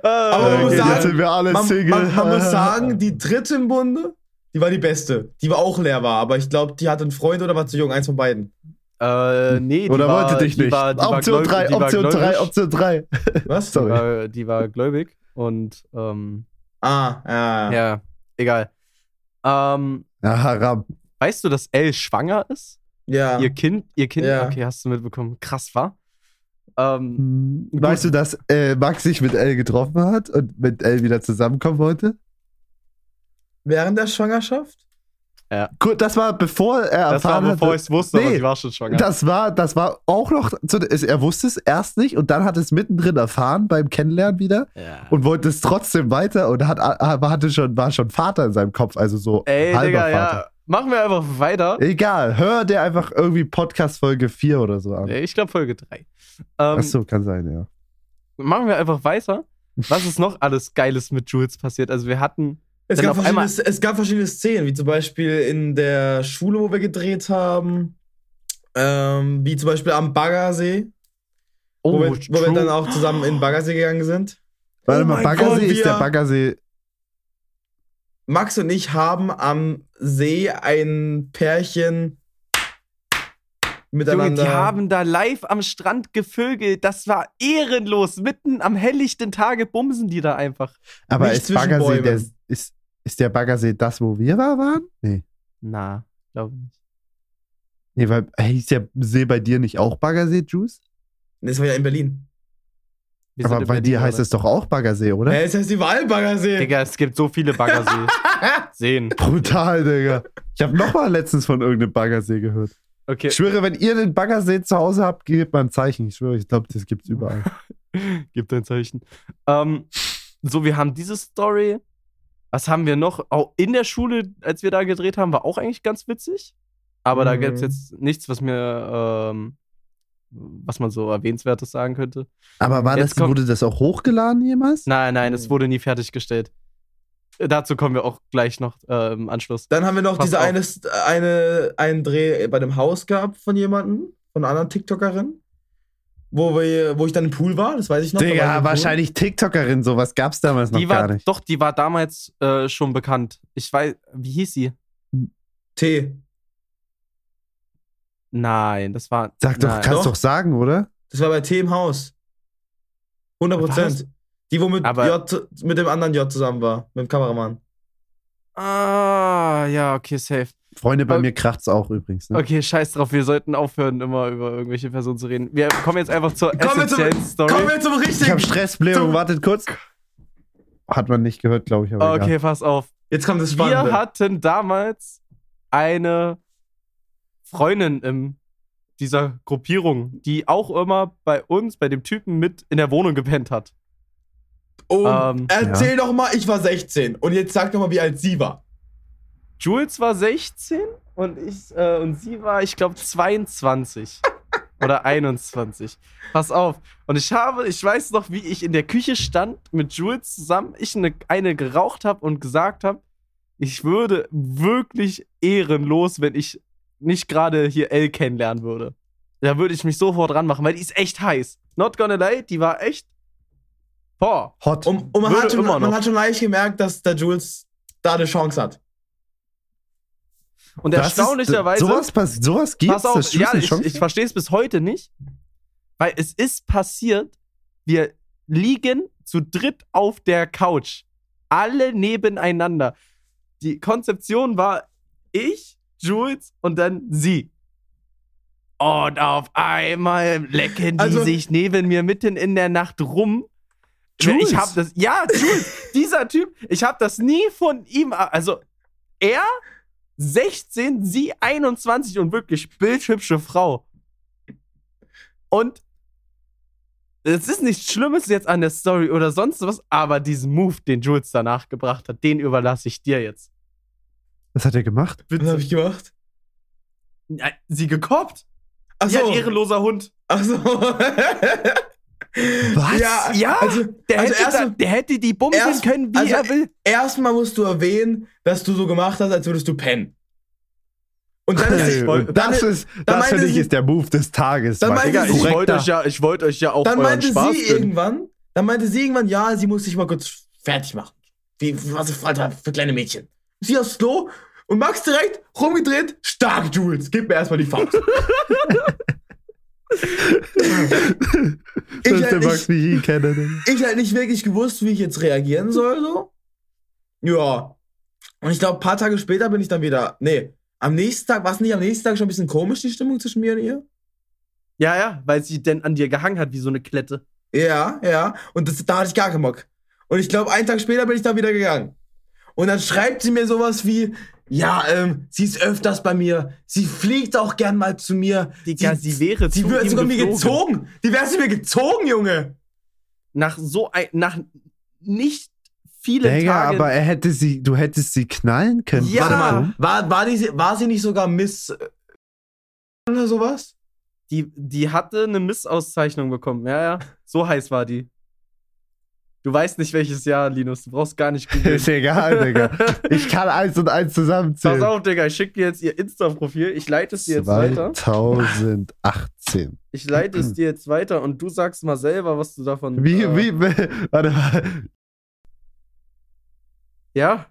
Aber man muss Okay, sagen, jetzt sind wir alle Man, Single. man, man muss <laughs> sagen, die dritte im Bunde, die war die beste. Die war auch leer war, aber ich glaube, die hatte einen Freund oder war zu jung, eins von beiden. Äh, nee, die Oder war, wollte dich die nicht. War, die Option war gläub- 3, die war Option 3, gläubig. Option 3. <laughs> Was? Sorry. Die war, die war gläubig. Und, ähm, Ah, ja. ja, egal. Ähm, Ja, Haram. weißt du, dass Elle schwanger ist? Ja. Ihr Kind, ihr Kind, Ja. okay, hast du mitbekommen. Krass, war? Ähm, Hm, Weißt du, dass äh, Max sich mit Elle getroffen hat und mit Elle wieder zusammenkommen wollte? Während der Schwangerschaft? Gut, das war bevor er das war erfahren bevor hatte. ich es wusste, aber Nee, sie war schon schwanger. Das war, das war auch noch, zu, er wusste es erst nicht und dann hat es mittendrin erfahren beim Kennenlernen wieder ja. und wollte es trotzdem weiter und hat, aber hatte schon, war schon Vater in seinem Kopf, also so Ey, halber Digga, Vater. ja. Machen wir einfach weiter. Egal, hör dir einfach irgendwie Podcast Folge 4 oder so an. Ich glaube Folge 3. Ähm, Achso, kann sein, ja. Machen wir einfach weiter. Was ist noch alles Geiles mit Jules passiert? Also wir hatten. Es gab, verschiedene, es gab verschiedene Szenen, wie zum Beispiel in der Schule, wo wir gedreht haben. Ähm, wie zum Beispiel am Baggersee, wo, wir, wo wir dann auch zusammen in den Baggersee gegangen sind. Warte Oh mal, Baggersee Gott, ist der Baggersee. Max und ich haben am See ein Pärchen Junge, miteinander. die haben da live am Strand gevögelt. Das war ehrenlos. Mitten am helllichten Tage bumsen die da einfach. Aber Nicht ist Baggersee, der, ist, ist der Baggersee das, wo wir da waren? Nee. Na, glaube nicht. Nee, weil hieß der See bei dir nicht auch Baggersee, Juice? das war ja in Berlin. Wir Aber bei dir heißt es doch auch Baggersee, oder? Hä, es heißt überall Baggersee. Digga, es gibt so viele Baggersee. <laughs> Seen. Brutal, Digga. Ich habe nochmal letztens von irgendeinem Baggersee gehört. Okay, Ich schwöre, wenn ihr den Baggersee zu Hause habt, gebt mal ein Zeichen. Ich schwöre, ich glaube, das gibt's überall. <laughs> Gib dein Zeichen. Ähm, so, wir haben diese Story. Was haben wir noch? Auch in der Schule, als wir da gedreht haben, war auch eigentlich ganz witzig. Aber da Mhm. gibt es jetzt nichts, was mir, ähm, was man so erwähnenswertes sagen könnte. Aber war Jetzt das, kommt- wurde das auch hochgeladen jemals? Nein, nein, es wurde nie fertiggestellt. Äh, Dazu kommen wir auch gleich noch äh, im Anschluss. Dann haben wir noch Pass diese auf. eine, eine, einen Dreh bei dem Haus gehabt von jemandem, von einer anderen TikTokerin. Wo, wir, wo ich dann im Pool war, das weiß ich noch. da war ich Digga, wahrscheinlich TikTokerin, sowas gab's damals noch Die gar war, nicht. doch, die war damals äh, schon bekannt. Ich weiß, wie hieß sie? T. Nein, das war. Sag doch, nein. kannst Doch. doch sagen, oder? Das war bei T im Haus. 100 Was? Prozent. Die, wo mit, Aber- J, mit dem anderen J zusammen war, mit dem Kameramann. Ah, ja, okay, safe. Freunde, bei Okay. mir kracht's auch übrigens. Ne? Okay, scheiß drauf, wir sollten aufhören, immer über irgendwelche Personen zu reden. Wir kommen jetzt einfach zur wir essentiellen Story. kommen wir zum Ich richtigen. habe Stressblähung, Zum- wartet kurz. Hat man nicht gehört, glaube ich. Aber okay, pass auf. Jetzt kommt das Wir Spannende. hatten damals eine Freundin in dieser Gruppierung, die auch immer bei uns, bei dem Typen mit in der Wohnung gepennt hat. Und Ähm, erzähl doch mal, ich war 16. Und jetzt sag doch mal, wie alt sie war. Jules war 16 und ich äh, und sie war, ich glaube, 22 <laughs> oder 21. Pass auf. Und ich habe, ich weiß noch, wie ich in der Küche stand mit Jules zusammen, ich eine, eine geraucht habe und gesagt habe, ich würde wirklich ehrenlos, wenn ich nicht gerade hier L kennenlernen würde. Da würde ich mich sofort ranmachen, weil die ist echt heiß. Not gonna lie, die war echt. Boah. Hot. Und, und man, hat schon, immer man hat schon leicht gemerkt, dass der Jules da eine Chance hat. Und Das ist- erstaunlicherweise. Sowas, pass- sowas gibt's. Pass auf, Jules ja, ich, ich verstehe es bis heute nicht, weil es ist passiert, wir liegen zu dritt auf der Couch, alle nebeneinander. Die Konzeption war ich, Jules und dann sie. Und auf einmal lecken die Also- sich neben mir mitten in der Nacht rum. Jules? Ich habe das, ja, Jules, dieser Typ, ich habe das nie von ihm, also er 16, sie 21 und wirklich bildhübsche Frau. Und es ist nichts Schlimmes jetzt an der Story oder sonst was, aber diesen Move, den Jules danach gebracht hat, den überlasse ich dir jetzt. Was hat er gemacht? Was habe ich gemacht? Ja, Sie gekoppt? Ach Ja, so. ein ehrenloser Hund. Ach so. Was? Ja, Ja, also, Der, also hätte, erst, da, der hätte die bumsen erst- können, wie also- er will. erstmal musst du erwähnen, dass du so gemacht hast, als würdest du pennen. Und dann ist, wollt- und das ist, dann das finde ich, ist der Move des Tages. Dann meinte Digga, sie- ich wollte euch ja, ich wollte euch ja auch dann euren meinte Spaß sie gönnen. irgendwann, dann meinte sie irgendwann, ja, sie muss sich mal kurz fertig machen. Wie, was Alter, für kleine Mädchen. Sie aufs Klo und Max direkt rumgedreht, stark, Jules, gib mir erstmal die Faust. Ist halt nicht- ich ihn kenne. Digga. ich halt nicht wirklich gewusst, wie ich jetzt reagieren soll, so. Ja. Und ich glaube, ein paar Tage später bin ich dann wieder, nee, am nächsten Tag, war es nicht am nächsten Tag schon ein bisschen komisch, die Stimmung zwischen mir und ihr? Ja, ja, weil sie denn an dir gehangen hat wie so eine Klette. Ja, ja. Und das, da hatte ich gar keinen Bock. Und ich glaube, einen Tag später bin ich dann wieder gegangen. Und dann schreibt sie mir sowas wie, ja, ähm, sie ist öfters bei mir. Sie fliegt auch gern mal zu mir. Digga, sie wäre Sie zu wird ihm sogar mir gezogen. Die wäre zu mir gezogen, Junge. Nach so ein, nach nicht vielen Digga, Tagen. aber er hätte sie, du hättest sie knallen können. Ja. Warte mal, war, war, die, war sie nicht sogar Miss äh, oder sowas? die, die hatte eine Missauszeichnung bekommen. Ja, ja. So heiß war die. Du weißt nicht, welches Jahr, Linus. Du brauchst gar nicht googeln. <laughs> Ist egal, Digga. Ich kann eins und eins zusammenzählen. Pass auf, Digga. Ich schicke dir jetzt ihr Insta-Profil. Ich leite es dir jetzt weiter. 2018. Ich leite es dir jetzt weiter und du sagst mal selber, was du davon. Wie, äh, wie, <laughs> warte mal. Ja.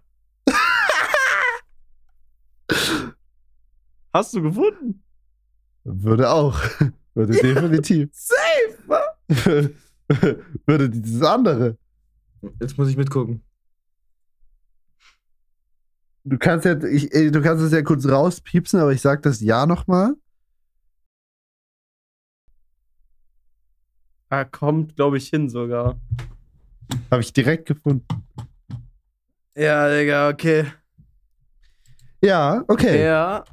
Hast du gefunden? Würde auch. Würde definitiv. Safe, wa? <laughs> Würde dieses andere. Jetzt muss ich mitgucken. Du kannst ja, ich, du kannst es ja kurz rauspiepsen, aber ich sag das Ja nochmal. Ah, kommt, glaube ich, hin sogar. Habe ich direkt gefunden. Ja, Digga, okay. Ja, okay. Ja,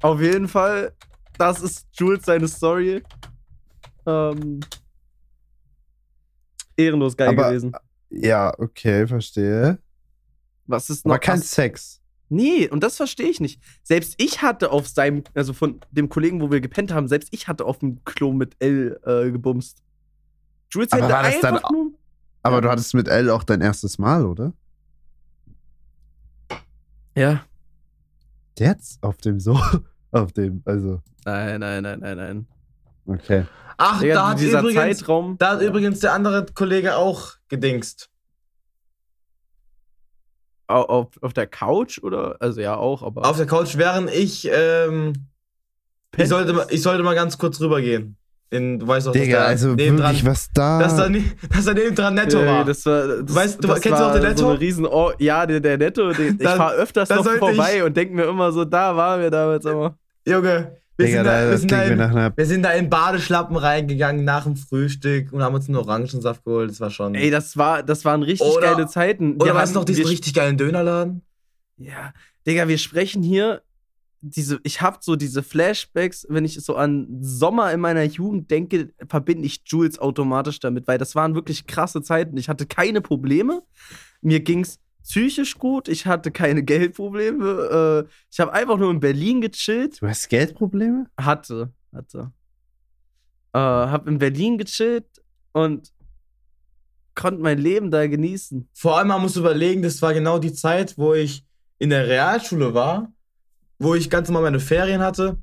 auf jeden Fall. Das ist Jules seine Story. Ähm, ehrenlos geil Aber- gewesen. Ja, okay, verstehe. Was ist noch? Aber kein was- Sex. Nee, und das verstehe ich nicht. Selbst ich hatte auf seinem, also von dem Kollegen, wo wir gepennt haben, selbst ich hatte auf dem Klo mit L äh, gebumst. Jules Aber hätte das dann einfach nur. Aber Ja. du hattest mit L auch dein erstes Mal, oder? Ja. Jetzt? Auf dem so? <laughs> Auf dem, also, Nein, nein, nein, nein, nein. Okay. Ach, Digga, da hat, dieser übrigens, Zeitraum. da hat übrigens der andere Kollege auch gedingst. Au- auf, auf der Couch oder? Also ja, auch, aber. Auf der Couch, während ich, ähm, ich sollte, mal, ich sollte mal ganz kurz rübergehen. In, du weißt doch, Digga, dass also da nebendran, wirklich, was da. dass da, ne- dass da nebendran Netto Ja, war. Das war, das, Weißt du, das kennst du war auch den Netto? So riesen oh, ja, der, der Netto, den, ich fahre öfters noch vorbei ich- und denke mir immer so, da waren wir damals immer. Junge, wir, Digga, sind da, wir, sind da in, nach einer. wir sind da in Badeschlappen reingegangen nach dem Frühstück und haben uns einen Orangensaft geholt. Das war schon. Ey, das war, das waren richtig Oder- geile Zeiten. Oder Wir weißt du haben- noch diesen richtig geilen Dönerladen? Ja, Digga, wir sprechen hier diese, ich habe so diese Flashbacks, wenn ich so an Sommer in meiner Jugend denke, verbinde ich Jules automatisch damit, weil das waren wirklich krasse Zeiten. Ich hatte keine Probleme. Mir ging's psychisch gut. Ich hatte keine <laughs> Geldprobleme. Äh, ich habe einfach nur in Berlin gechillt. Du hast Geldprobleme? Hatte, hatte. Äh, hab in Berlin gechillt und konnte mein Leben da genießen. Vor allem, man muss überlegen, das war genau die Zeit, wo ich in der Realschule war, wo ich ganz normal meine Ferien hatte.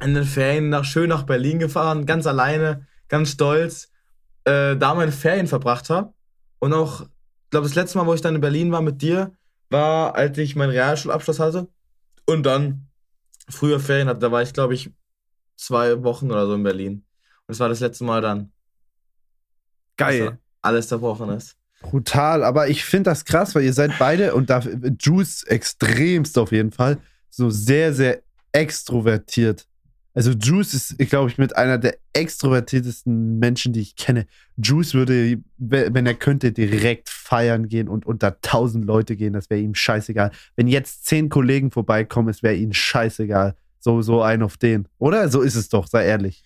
In den Ferien nach, schön nach Berlin gefahren, ganz alleine, ganz stolz, äh, da meine Ferien verbracht habe. Und auch, glaube, das letzte Mal, wo ich dann in Berlin war mit dir, war, als ich meinen Realschulabschluss hatte. Und dann früher Ferien hatte, da war ich, glaube ich, zwei Wochen oder so in Berlin. Und das war das letzte Mal dann. Geil. Alles zerbrochen ist. Brutal, aber ich finde das krass, weil ihr seid beide und da Juice extremst auf jeden Fall so sehr, sehr extrovertiert. Also Juice ist, glaube ich, mit einer der extrovertiertesten Menschen, die ich kenne. Juice würde, wenn er könnte, direkt feiern gehen und unter tausend Leute gehen. Das wäre ihm scheißegal. Wenn jetzt zehn Kollegen vorbeikommen, es wäre ihnen scheißegal. So, so ein auf den. Oder? So ist es doch, sei ehrlich.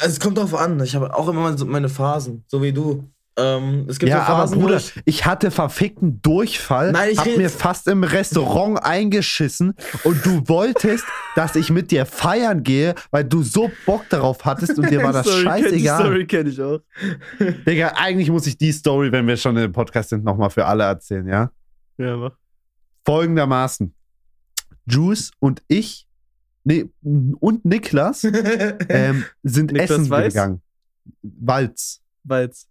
Es kommt drauf an. Ich habe auch immer meine Phasen, so wie du. Ähm, es gibt ja, so Phasen, aber Bruder, ich, ich hatte verfickten Durchfall, Nein, ich hab mir fast im Restaurant eingeschissen und du wolltest, dass ich mit dir feiern gehe, weil du so Bock darauf hattest und dir war das <laughs> Sorry, kenn- Die scheißegal. Story kenne ich auch. <laughs> Digga, eigentlich muss ich die Story, wenn wir schon im Podcast sind, nochmal für alle erzählen, ja? Ja, mach. Folgendermaßen. Juice und ich, nee, und Niklas <laughs> ähm, sind Niklas essen Weiß? gegangen. Walz. Weil's.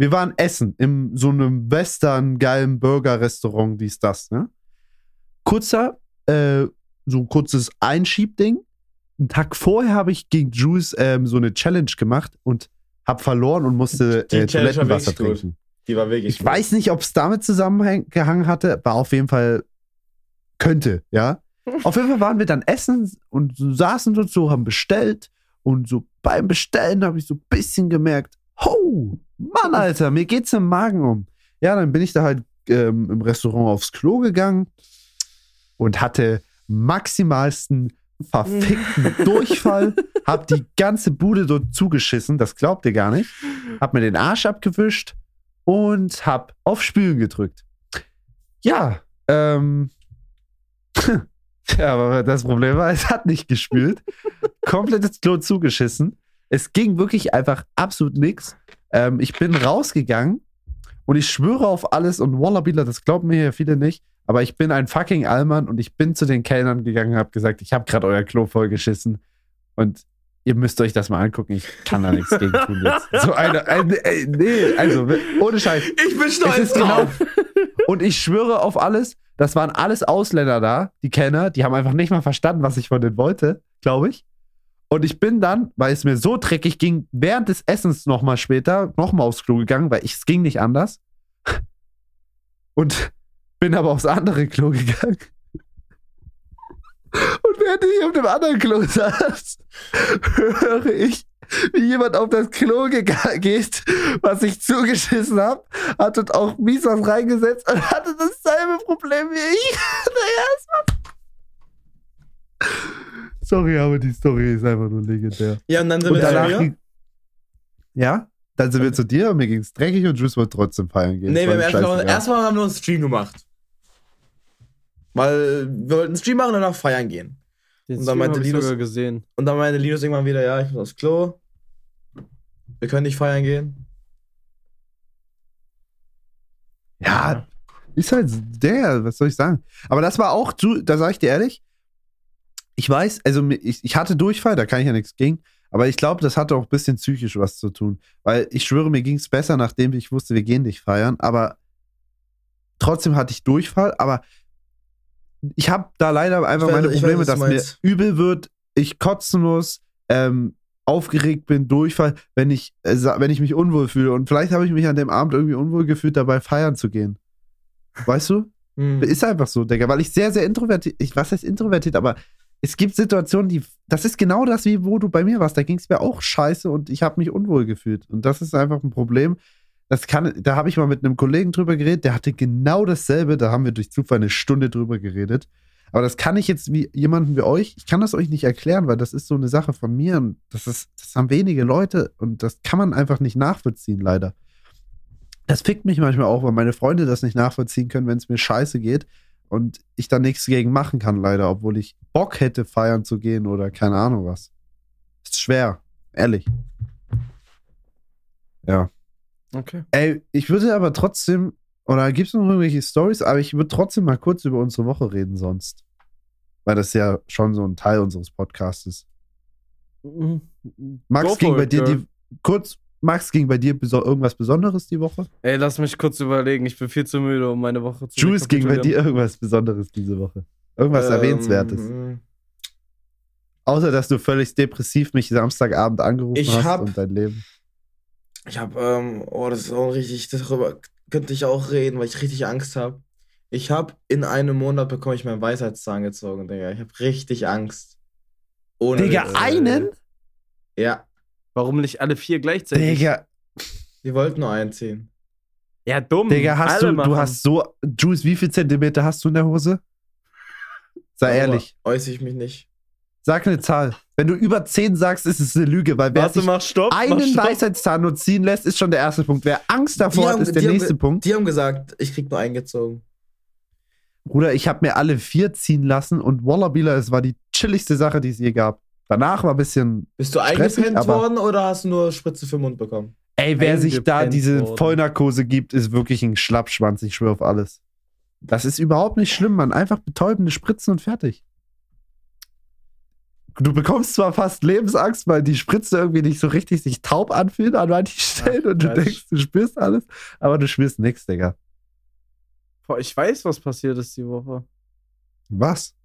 Wir waren essen in so einem western geilen Burger-Restaurant, dies, das, ne? Kurzer, äh, so ein kurzes Einschiebding. Einen Tag vorher habe ich gegen Juice ähm, so eine Challenge gemacht und habe verloren und musste Die äh, Toilettenwasser wirklich gut. trinken. Die war wirklich. Ich weiß nicht, ob es damit zusammengehangen hatte, war auf jeden Fall könnte, ja. <laughs> Auf jeden Fall waren wir dann essen und saßen dort so, haben bestellt und so beim Bestellen habe ich so ein bisschen gemerkt, ho, Mann, Alter, mir geht's im Magen um. Ja, dann bin ich da halt ähm, im Restaurant aufs Klo gegangen und hatte maximalsten verfickten Durchfall, <laughs> hab die ganze Bude dort zugeschissen, das glaubt ihr gar nicht, hab mir den Arsch abgewischt und hab auf Spülen gedrückt. Ja, ähm, ja, <laughs> aber das Problem war, es hat nicht gespült. Komplettes Klo zugeschissen. Es ging wirklich einfach absolut nichts. Ähm, ich bin rausgegangen und ich schwöre auf alles und Wallabila, das glauben mir ja viele nicht, aber ich bin ein fucking Allmann und ich bin zu den Kellnern gegangen und habe gesagt, ich habe gerade euer Klo vollgeschissen und ihr müsst euch das mal angucken. Ich kann da nichts gegen tun jetzt. <laughs> So eine, eine äh, nee, also ohne Scheiß. Ich bin stolz genau, drauf. <laughs> und ich schwöre auf alles, das waren alles Ausländer da, die Kellner, die haben einfach nicht mal verstanden, was ich von denen wollte, glaube ich. Und ich bin dann, weil es mir so dreckig ging, während des Essens nochmal später nochmal aufs Klo gegangen, weil ich, es ging nicht anders. <laughs> Und bin aber aufs andere Klo gegangen. <laughs> Und während ich auf dem anderen Klo saß, höre ich, wie jemand auf das Klo geht, was ich zugeschissen habe, hat dort auch mies was reingesetzt und hatte dasselbe Problem wie ich. <laughs> Naja, Sorry, aber die Story ist einfach nur legendär. Ja, und dann sind Und wir zu mir. ging, Ja, dann sind wir zu dir und mir ging es dreckig und Juice wollte trotzdem feiern gehen. Nee, wir haben erstmal, erstmal haben wir uns einen Stream gemacht. Weil wir wollten einen Stream machen und danach feiern gehen. Den Und dann Stream meinte Linus- sogar gesehen. Und dann meinte Linus irgendwann wieder, ja, ich muss aufs Klo. Wir können nicht feiern gehen. Ja, ist halt der, was soll ich sagen? Aber das war auch, da sag ich dir ehrlich, ich weiß, also ich, ich hatte Durchfall, da kann ich ja nichts gegen, aber ich glaube, das hatte auch ein bisschen psychisch was zu tun. Weil ich schwöre, mir ging es besser, nachdem ich wusste, wir gehen nicht feiern, aber trotzdem hatte ich Durchfall, aber ich habe da leider einfach weiß- meine weiß, Probleme, du dass mir meinst. übel wird, ich kotzen muss, ähm, aufgeregt bin, Durchfall, wenn ich, äh, wenn ich mich unwohl fühle. Und vielleicht habe ich mich an dem Abend irgendwie unwohl gefühlt, dabei feiern zu gehen. Weißt du? Hm. Ist einfach so, Digga, weil ich sehr, sehr introvertiert, ich, was heißt introvertiert, aber es gibt Situationen, die, das ist genau das, wie wo du bei mir warst. Da ging es mir auch scheiße und ich habe mich unwohl gefühlt. Und das ist einfach ein Problem. Das kann, da habe ich mal mit einem Kollegen drüber geredet, der hatte genau dasselbe, da haben wir durch Zufall eine Stunde drüber geredet. Aber das kann ich jetzt wie jemanden wie euch, ich kann das euch nicht erklären, weil das ist so eine Sache von mir und das ist, das haben wenige Leute und das kann man einfach nicht nachvollziehen, leider. Das fickt mich manchmal auch, weil meine Freunde das nicht nachvollziehen können, wenn es mir scheiße geht und ich da nichts gegen machen kann, leider, obwohl ich Bock hätte, feiern zu gehen oder keine Ahnung was. Ist schwer, ehrlich. Ja. Okay. Ey, ich würde aber trotzdem, oder gibt es noch irgendwelche Stories, aber ich würde trotzdem mal kurz über unsere Woche reden sonst. Weil das ja schon so ein Teil unseres Podcasts ist. Max, Go ging bei it, dir girl. die, kurz, Max, ging bei dir irgendwas Besonderes die Woche? Ey, lass mich kurz überlegen. Ich bin viel zu müde, um meine Woche zu Jules, ging bei dir irgendwas Besonderes diese Woche? Irgendwas Ähm, Erwähnenswertes? Außer, dass du völlig depressiv mich Samstagabend angerufen Ich hast hab- und dein Leben. Ich habe, ähm, oh, das ist auch richtig, darüber könnte ich auch reden, weil ich richtig Angst habe. Ich habe in einem Monat bekomme ich meinen Weisheitszahn gezogen, Digga. Ich habe richtig Angst. Ohne Digga, Witz. einen? Ja, Warum nicht alle vier gleichzeitig? Digga, die wollten nur einziehen. Ja, dumm. Digga, hast Alle du, machen. du hast so, Jules, wie viel Zentimeter hast du in der Hose? Sei Aber ehrlich, Äußere ich mich nicht. sag eine Zahl. Wenn du über 10 sagst, ist es eine Lüge, weil wer Warte, sich mach Stopp. mach einen Stopp. Weisheitszahn nur ziehen lässt, ist schon der erste Punkt. Wer Angst davor Die hat, haben- ist der haben nächste ge- Punkt. Die haben gesagt, ich krieg nur eingezogen. Bruder, ich habe mir alle vier ziehen lassen und Wallabila, es war die chilligste Sache, die es je gab. Danach war ein bisschen, Bist du eingepennt worden oder hast du nur Spritze für den Mund bekommen? ey, wer sich da diese worden. Vollnarkose gibt, ist wirklich ein Schlappschwanz, ich schwöre auf alles. Das ist überhaupt nicht schlimm, man. Einfach betäubende Spritzen und fertig. Du bekommst zwar fast Lebensangst, weil die Spritze irgendwie nicht so richtig sich taub anfühlt an manchen Stellen und du denkst, du spürst alles, aber du spürst nichts, Digga. Boah, ich weiß, was passiert ist die Woche. Was?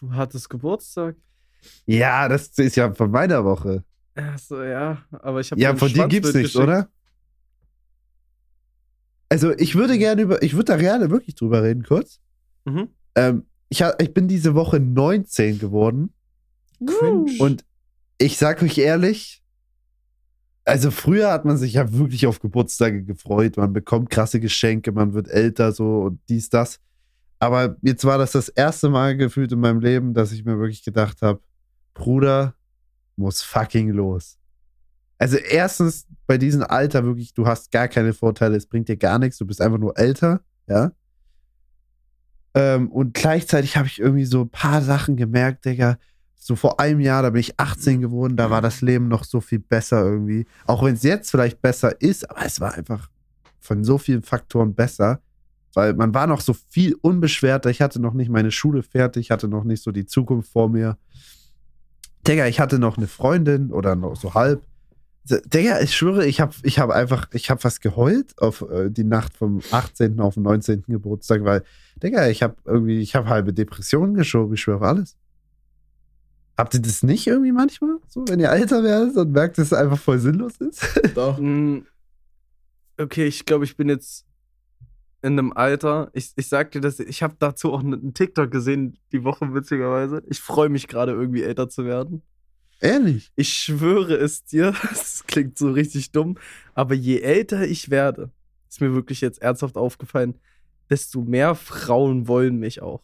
Du hattest Geburtstag. Ja, das ist ja von meiner Woche. Ach so, ja. Aber ich habe Ja, von dir gibt's nichts, oder? Also, ich würde gerne über, ich würde da gerne wirklich drüber reden, kurz. Mhm. Ähm, ich, ha- ich bin diese Woche 19 geworden Cringe. und ich sag euch ehrlich, also früher hat man sich ja wirklich auf Geburtstage gefreut, man bekommt krasse Geschenke, man wird älter so und dies, das. Aber jetzt war das das erste Mal gefühlt in meinem Leben, dass ich mir wirklich gedacht habe, Bruder, muss fucking los. Also erstens bei diesem Alter wirklich, du hast gar keine Vorteile, es bringt dir gar nichts, du bist einfach nur älter, ja. Ähm, und gleichzeitig habe ich irgendwie so ein paar Sachen gemerkt, Digga. So vor einem Jahr, da bin ich 18 geworden, da war das Leben noch so viel besser irgendwie. Auch wenn es jetzt vielleicht besser ist, aber es war einfach von so vielen Faktoren besser, weil man war noch so viel unbeschwerter. Ich hatte noch nicht meine Schule fertig, hatte noch nicht so die Zukunft vor mir. Digga, ich hatte noch eine Freundin oder noch so halb. Digga, ich schwöre, ich habe ich hab einfach, ich habe was geheult auf äh, die Nacht vom 18. auf den 19. Geburtstag, weil, Digga, ich habe irgendwie, ich habe halbe Depressionen geschoben, ich schwöre auf alles. Habt ihr das nicht irgendwie manchmal? So, wenn ihr älter werdet und merkt, dass es einfach voll sinnlos ist? Doch. Mm, Okay, ich glaube, ich bin jetzt in einem Alter. Ich, ich sag dir das, ich habe dazu auch einen TikTok gesehen, die Woche witzigerweise. Ich freue mich gerade irgendwie älter zu werden. Ehrlich. Ich schwöre es dir, <laughs> das klingt so richtig dumm, aber je älter ich werde, ist mir wirklich jetzt ernsthaft aufgefallen, desto mehr Frauen wollen mich auch.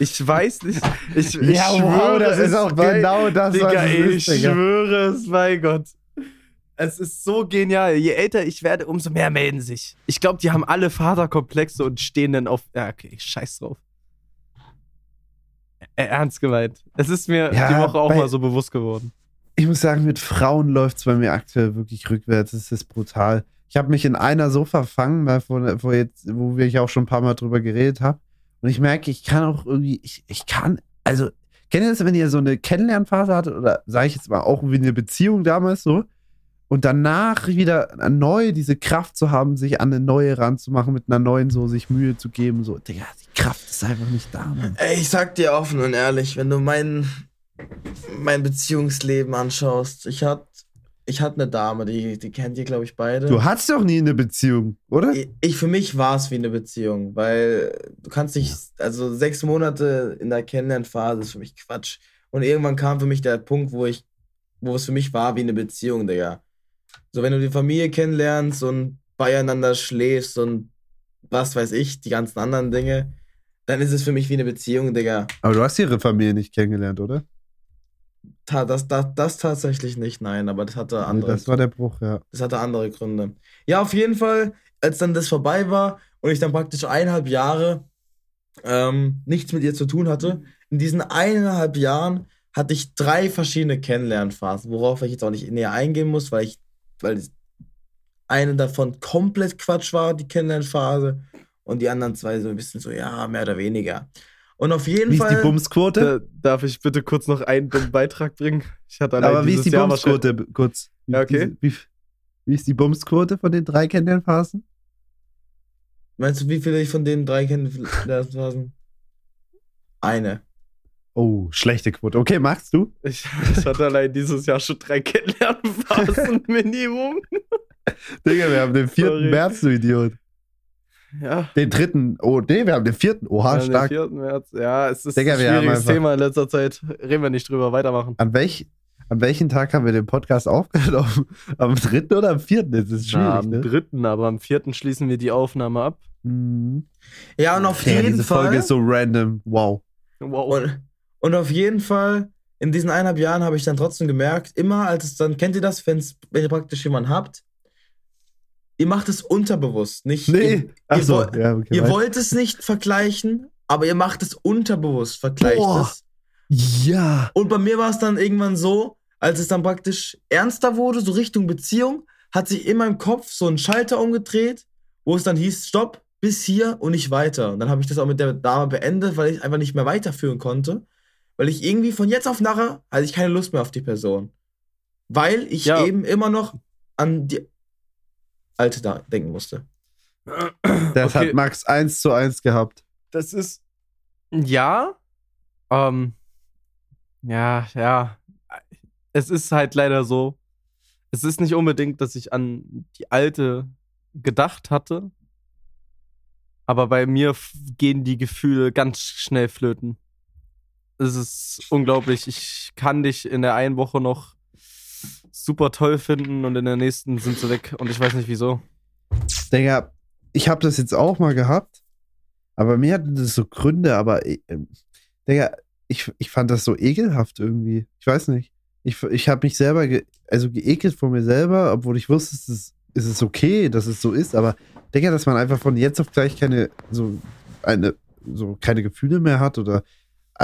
Ich weiß nicht, ich, ich ja, wow, schwöre das ist auch genau das, Digga, was ich ist, Digga. schwöre es, mein Gott. Es ist so genial. Je älter ich werde, umso mehr melden sich. Ich glaube, die haben alle Vaterkomplexe und stehen dann auf. Ja, okay, scheiß drauf. Ernst gemeint. Es ist mir Ja, die Woche auch bei- mal so bewusst geworden. Ich muss sagen, mit Frauen läuft es bei mir aktuell wirklich rückwärts. Es ist brutal. Ich habe mich in einer so verfangen, vor, vor jetzt, wo wir ich auch schon ein paar Mal drüber geredet haben. Und ich merke, ich kann auch irgendwie, ich, ich kann, also, kennt ihr das, wenn ihr so eine Kennenlernphase hattet oder sage ich jetzt mal auch wie eine Beziehung damals so? Und danach wieder neu diese Kraft zu haben, sich an eine neue ranzumachen, mit einer neuen so sich Mühe zu geben, so, Digga, die Kraft ist einfach nicht da, Mann. Ey, ich sag dir offen und ehrlich, wenn du mein, mein Beziehungsleben anschaust, ich hatte ich hatte eine Dame, die, die kennt ihr, glaube ich, beide. Du hattest doch nie eine Beziehung, oder? Ich, ich für mich war es wie eine Beziehung, weil du kannst nicht, also sechs Monate in der Kennenlernphase ist für mich Quatsch. Und irgendwann kam für mich der Punkt, wo ich, wo es für mich war wie eine Beziehung, Digga. So, wenn du die Familie kennenlernst und beieinander schläfst und was weiß ich, die ganzen anderen Dinge, dann ist es für mich wie eine Beziehung, Digga. Aber du hast ihre Familie nicht kennengelernt, oder? Ta das, das, das tatsächlich nicht, nein, aber das hatte andere. Das war der Bruch, ja. Das hatte andere Gründe. Ja, auf jeden Fall, als dann das vorbei war und ich dann praktisch eineinhalb Jahre ähm, nichts mit ihr zu tun hatte, in diesen eineinhalb Jahren hatte ich drei verschiedene Kennenlernphasen, worauf ich jetzt auch nicht näher eingehen muss, weil ich, weil eine davon komplett Quatsch war, die Kennenlernphase, und die anderen zwei so ein bisschen so, ja, mehr oder weniger. Und auf jeden Wie Fall. ist die Bumsquote? Da, darf ich bitte kurz noch einen dummen Beitrag bringen? Ich hatte allein Aber wie ist die Jahr Bumsquote? Kurz. Wie, Ja, okay. Wie, wie ist die Bumsquote von den drei Kennenlernphasen? Meinst du, wie viele ich von den drei Kennenlernphasen? Eine. Oh, schlechte Quote. Okay, machst du? Ich, ich hatte allein dieses Jahr schon drei Kennenlernphasen Minimum. <laughs> Digga, wir haben den 4. Sorry. März, du Idiot. Ja. Den dritten. Oh, nee, wir haben den vierten. Oha, am stark. 4. März. Ja, es ist Digga, ein schwieriges Thema in letzter Zeit. Reden wir nicht drüber, weitermachen. An, welch, an welchem Tag haben wir den Podcast aufgenommen? <laughs> Am dritten oder am vierten? Das ist schwierig, Na, am ne? dritten, aber am vierten schließen wir die Aufnahme ab. Mhm. Ja, und auf Ja, jeden diese Fall. Folge ist so random. Wow. Wow. Und, und auf jeden Fall, in diesen eineinhalb Jahren habe ich dann trotzdem gemerkt, immer als es dann, kennt ihr das, wenn's, wenn ihr praktisch jemanden habt, ihr macht es unterbewusst, nicht. Nee. Ihr, Ach ihr, so, woll- ja, okay. ihr wollt es nicht vergleichen, aber ihr macht es unterbewusst, vergleicht Boah. es. Ja. Und bei mir war es dann irgendwann so, als es dann praktisch ernster wurde, so Richtung Beziehung, hat sich in meinem Kopf so ein Schalter umgedreht, wo es dann hieß, stopp, bis hier und nicht weiter. Und dann habe ich das auch mit der Dame beendet, weil ich einfach nicht mehr weiterführen konnte. Weil ich irgendwie von jetzt auf nachher hatte ich keine Lust mehr auf die Person. Weil ich Ja. eben immer noch an die alte da denken musste. Das Okay. hat Max eins zu eins gehabt. Das ist. Ja. Ähm. Ja, ja. Es ist halt leider so. Es ist nicht unbedingt, dass ich an die alte gedacht hatte. Aber bei mir gehen die Gefühle ganz schnell flöten. Es ist unglaublich. Ich kann dich in der einen Woche noch super toll finden und in der nächsten sind sie weg und ich weiß nicht wieso. Digga, ich habe das jetzt auch mal gehabt, aber mir hatte das so Gründe, aber äh, Digga, ich, ich fand das so ekelhaft irgendwie. Ich weiß nicht. Ich, ich habe mich selber, ge, also geekelt vor mir selber, obwohl ich wusste, es ist, es okay, dass es so ist, aber Digga, dass man einfach von jetzt auf gleich keine, so, eine, so keine Gefühle mehr hat oder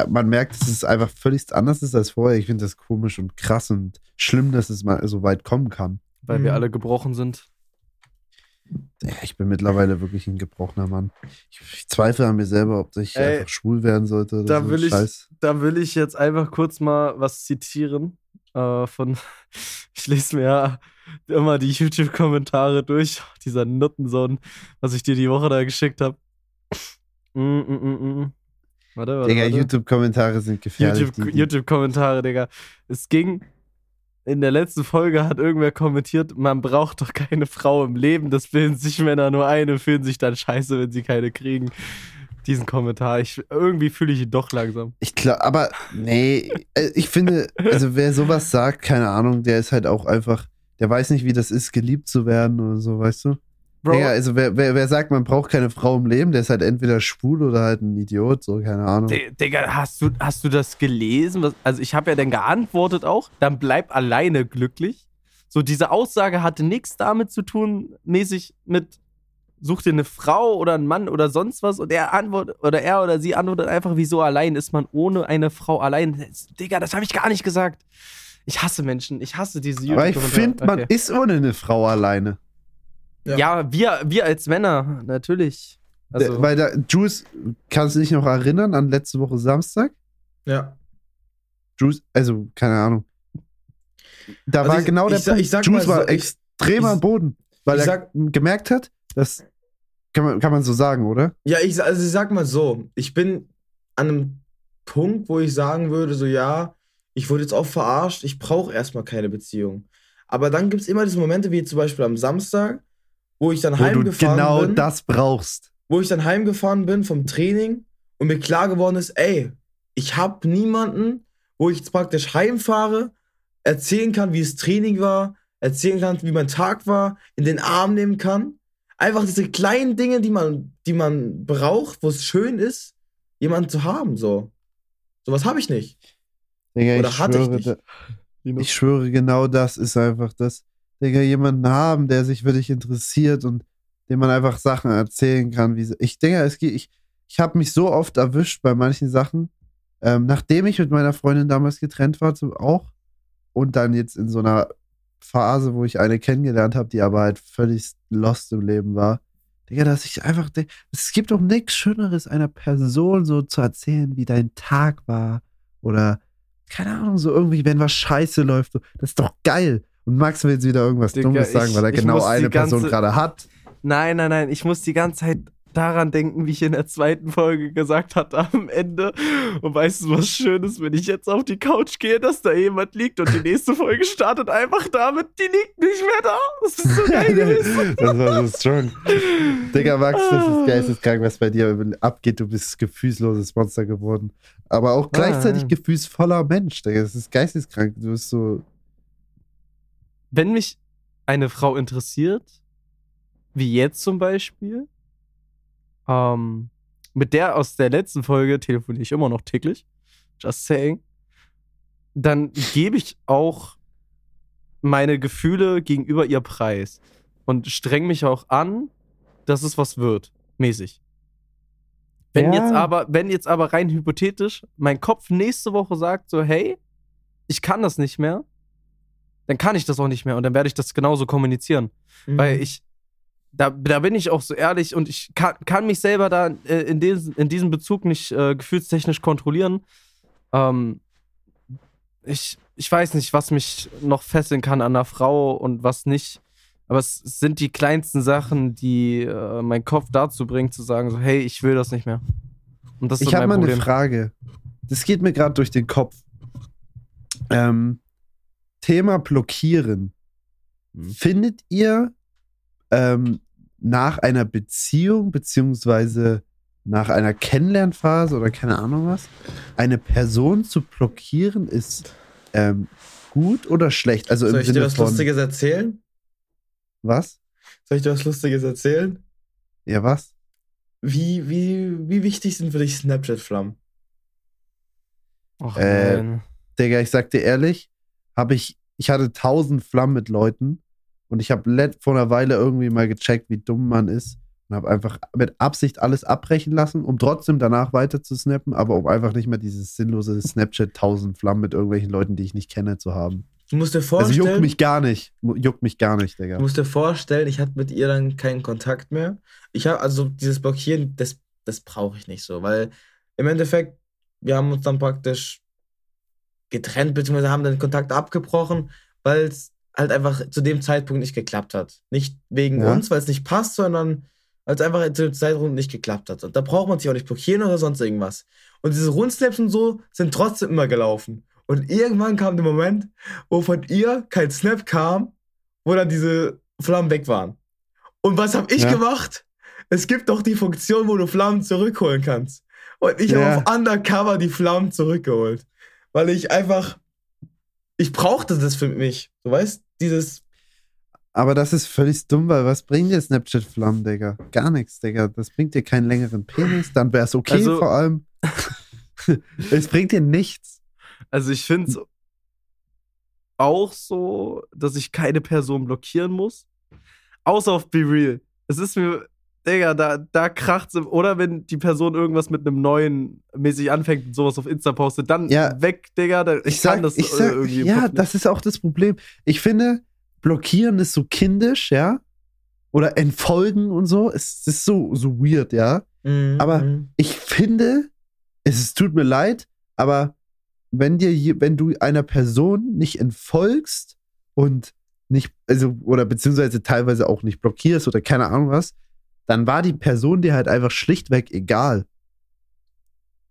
man merkt, dass es einfach völlig anders ist als vorher. Ich finde das komisch und krass und schlimm, dass es mal so weit kommen kann. Weil wir Mhm. alle gebrochen sind. Ja, ich bin mittlerweile wirklich ein gebrochener Mann. Ich, ich zweifle an mir selber, ob ich Ey, einfach schwul werden sollte. Oder da so will ich-. Da will ich jetzt einfach kurz mal was zitieren. Äh, von, <laughs> ich lese mir ja immer die YouTube-Kommentare durch. Dieser Nuttensohn, was ich dir die Woche da geschickt habe. Mm, mm, mm, mm. Warte, warte. Digga. YouTube-Kommentare sind gefährlich. YouTube- YouTube-Kommentare, Digga. Es ging. In der letzten Folge hat irgendwer kommentiert, man braucht doch keine Frau im Leben, das bilden sich Männer nur eine, fühlen sich dann scheiße, wenn sie keine kriegen. Diesen Kommentar, ich, irgendwie fühle ich ihn doch langsam. Ich glaube, aber nee, äh, ich finde, also wer sowas sagt, keine Ahnung, der ist halt auch einfach, der weiß nicht, wie das ist, geliebt zu werden oder so, weißt du? Bro, Digga, also wer, wer, wer sagt, man braucht keine Frau im Leben, der ist halt entweder schwul oder halt ein Idiot, so, keine Ahnung. Di- Digga, hast du, hast du das gelesen? Was, also ich habe ja dann geantwortet auch, dann bleib alleine glücklich. So, diese Aussage hatte nichts damit zu tun, mäßig mit such dir eine Frau oder einen Mann oder sonst was und er antwortet oder er oder sie antwortet einfach, wieso allein ist man ohne eine Frau allein? Digga, das habe ich gar nicht gesagt. Ich hasse Menschen, ich hasse diese Aber ich finde, man Okay. ist ohne eine Frau alleine. Ja, wir, wir als Männer, natürlich. Also, Der- Weil da, Juice, kannst du dich noch erinnern an letzte Woche Samstag? Ja. Juice, also, keine Ahnung. Da Also war ich- genau der ich Punkt. ich sag Juice mal war extrem ich- am Boden, weil ich er sag- gemerkt hat, dass, kann man, kann man so sagen, oder? Ja, ich, also ich sag mal so, ich bin an einem Punkt, wo ich sagen würde, so ja, ich wurde jetzt auch verarscht, ich brauche erstmal keine Beziehung. Aber dann gibt es immer diese Momente, wie zum Beispiel am Samstag, wo ich dann Wo du heimgefahren genau bin, das brauchst. wo ich dann heimgefahren bin vom Training und mir klar geworden ist, ey, ich habe niemanden, wo ich jetzt praktisch heimfahre, erzählen kann, wie das Training war, erzählen kann, wie mein Tag war, in den Arm nehmen kann, Einfach diese kleinen Dinge, die man, die man braucht, wo es schön ist, jemanden zu haben, so. Sowas habe ich nicht. Digga, Oder ich hatte ich schwöre, nicht. da- ich schwöre, genau das ist einfach das. Digga, jemanden haben, der sich für dich interessiert und dem man einfach Sachen erzählen kann. Wie, sie- ich denke, es geht, ich, ich habe mich so oft erwischt bei manchen Sachen, ähm, nachdem ich mit meiner Freundin damals getrennt war, zum, auch, und dann jetzt in so einer Phase, wo ich eine kennengelernt habe, die aber halt völlig lost im Leben war. Digga, dass ich einfach, es gibt doch nichts Schöneres, einer Person so zu erzählen, wie dein Tag war. Oder, keine Ahnung, so irgendwie, wenn was scheiße läuft. So, das ist doch geil. Und Max will jetzt wieder irgendwas Digga, Dummes sagen, ich- weil er genau eine Person ganze- gerade hat. Nein, nein, nein. Ich muss die ganze Zeit daran denken, wie ich in der zweiten Folge gesagt hatte am Ende. Und weißt du, was schön ist, wenn ich jetzt auf die Couch gehe, dass da jemand liegt und die nächste Folge startet einfach damit, die liegt nicht mehr da. Das ist so <laughs> geil gewesen. das war so strong. Digga, Max, das ist geisteskrank, was bei dir abgeht. Du bist gefühlsloses Monster geworden. Aber auch gleichzeitig ja. gefühlsvoller Mensch, Digga. Das ist geisteskrank. Du bist so. Wenn mich eine Frau interessiert, wie jetzt zum Beispiel, ähm, mit der aus der letzten Folge telefoniere ich immer noch täglich, just saying, dann gebe ich auch meine Gefühle gegenüber ihr Preis und streng mich auch an, dass es was wird, mäßig. Wenn Ja. jetzt aber, wenn jetzt aber rein hypothetisch mein Kopf nächste Woche sagt so, hey, ich kann das nicht mehr, dann kann ich das auch nicht mehr und dann werde ich das genauso kommunizieren. Mhm. Weil ich, da, da bin ich auch so ehrlich und ich kann, kann mich selber da äh, in, des, in diesem Bezug nicht äh, gefühlstechnisch kontrollieren. Ähm, ich, ich weiß nicht, was mich noch fesseln kann an einer Frau und was nicht. Aber es sind die kleinsten Sachen, die äh, mein Kopf dazu bringen, zu sagen, so, hey, ich will das nicht mehr. Und das ist Ich habe mal eine Problem. Frage. Das geht mir gerade durch den Kopf. Ähm, Thema Blockieren. Hm. Findet ihr ähm, nach einer Beziehung beziehungsweise nach einer Kennenlernphase oder keine Ahnung was, eine Person zu blockieren ist ähm, gut oder schlecht? Also Soll im ich dir Sinne was von Lustiges erzählen? was? Soll ich dir was Lustiges erzählen? Ja was? Wie, wie, wie wichtig sind für dich Snapchat-Flammen? Ach, Äh. Digga, ich sag dir ehrlich, habe ich, ich hatte tausend Flammen mit Leuten und ich habe vor einer Weile irgendwie mal gecheckt, wie dumm man ist und habe einfach mit Absicht alles abbrechen lassen, um trotzdem danach weiter zu snappen, aber um einfach nicht mehr dieses sinnlose Snapchat tausend Flammen mit irgendwelchen Leuten, die ich nicht kenne, zu haben. Du musst dir Also vorstellen, juckt mich gar nicht, juckt mich gar nicht, Digga. du musst dir vorstellen, ich hatte mit ihr dann keinen Kontakt mehr. Ich habe also dieses Blockieren, das, das brauche ich nicht so, weil im Endeffekt, wir haben uns dann praktisch getrennt, beziehungsweise haben den Kontakt abgebrochen, weil es halt einfach zu dem Zeitpunkt nicht geklappt hat. Nicht wegen Ja. uns, weil es nicht passt, sondern weil es einfach zu dem Zeitpunkt nicht geklappt hat. Und da braucht man sich auch nicht blockieren oder sonst irgendwas. Und diese Rundsnaps und so sind trotzdem immer gelaufen. Und irgendwann kam der Moment, wo von ihr kein Snap kam, wo dann diese Flammen weg waren. Und was habe ich Ja. gemacht? Es gibt doch die Funktion, wo du Flammen zurückholen kannst. Und ich Ja. habe auf Undercover die Flammen zurückgeholt. Weil ich einfach, ich brauchte das für mich. Du weißt, dieses, Aber das ist völlig dumm, weil was bringt dir Snapchat-Flammen, Digga? Gar nichts, Digga. Das bringt dir keinen längeren Penis, dann wäre es okay Also- vor allem. <laughs> es bringt dir nichts. Also ich finde es auch so, dass ich keine Person blockieren muss. Außer auf Be Real. Es ist mir, Digga, da, da kracht's. Oder wenn die Person irgendwas mit einem neuen mäßig anfängt und sowas auf Insta postet, dann Ja. weg, Digga. Da, ich, Ich sag, kann das ich sag, irgendwie. ja, das ist auch das Problem. Ich finde, blockieren ist so kindisch, ja. Oder entfolgen und so. Es ist so, so weird, ja. mm, Aber- mm. Ich finde, es tut mir leid, aber wenn dir, je- wenn du einer Person nicht entfolgst und nicht, also, oder beziehungsweise teilweise auch nicht blockierst oder keine Ahnung was, dann war die Person dir halt einfach schlichtweg egal.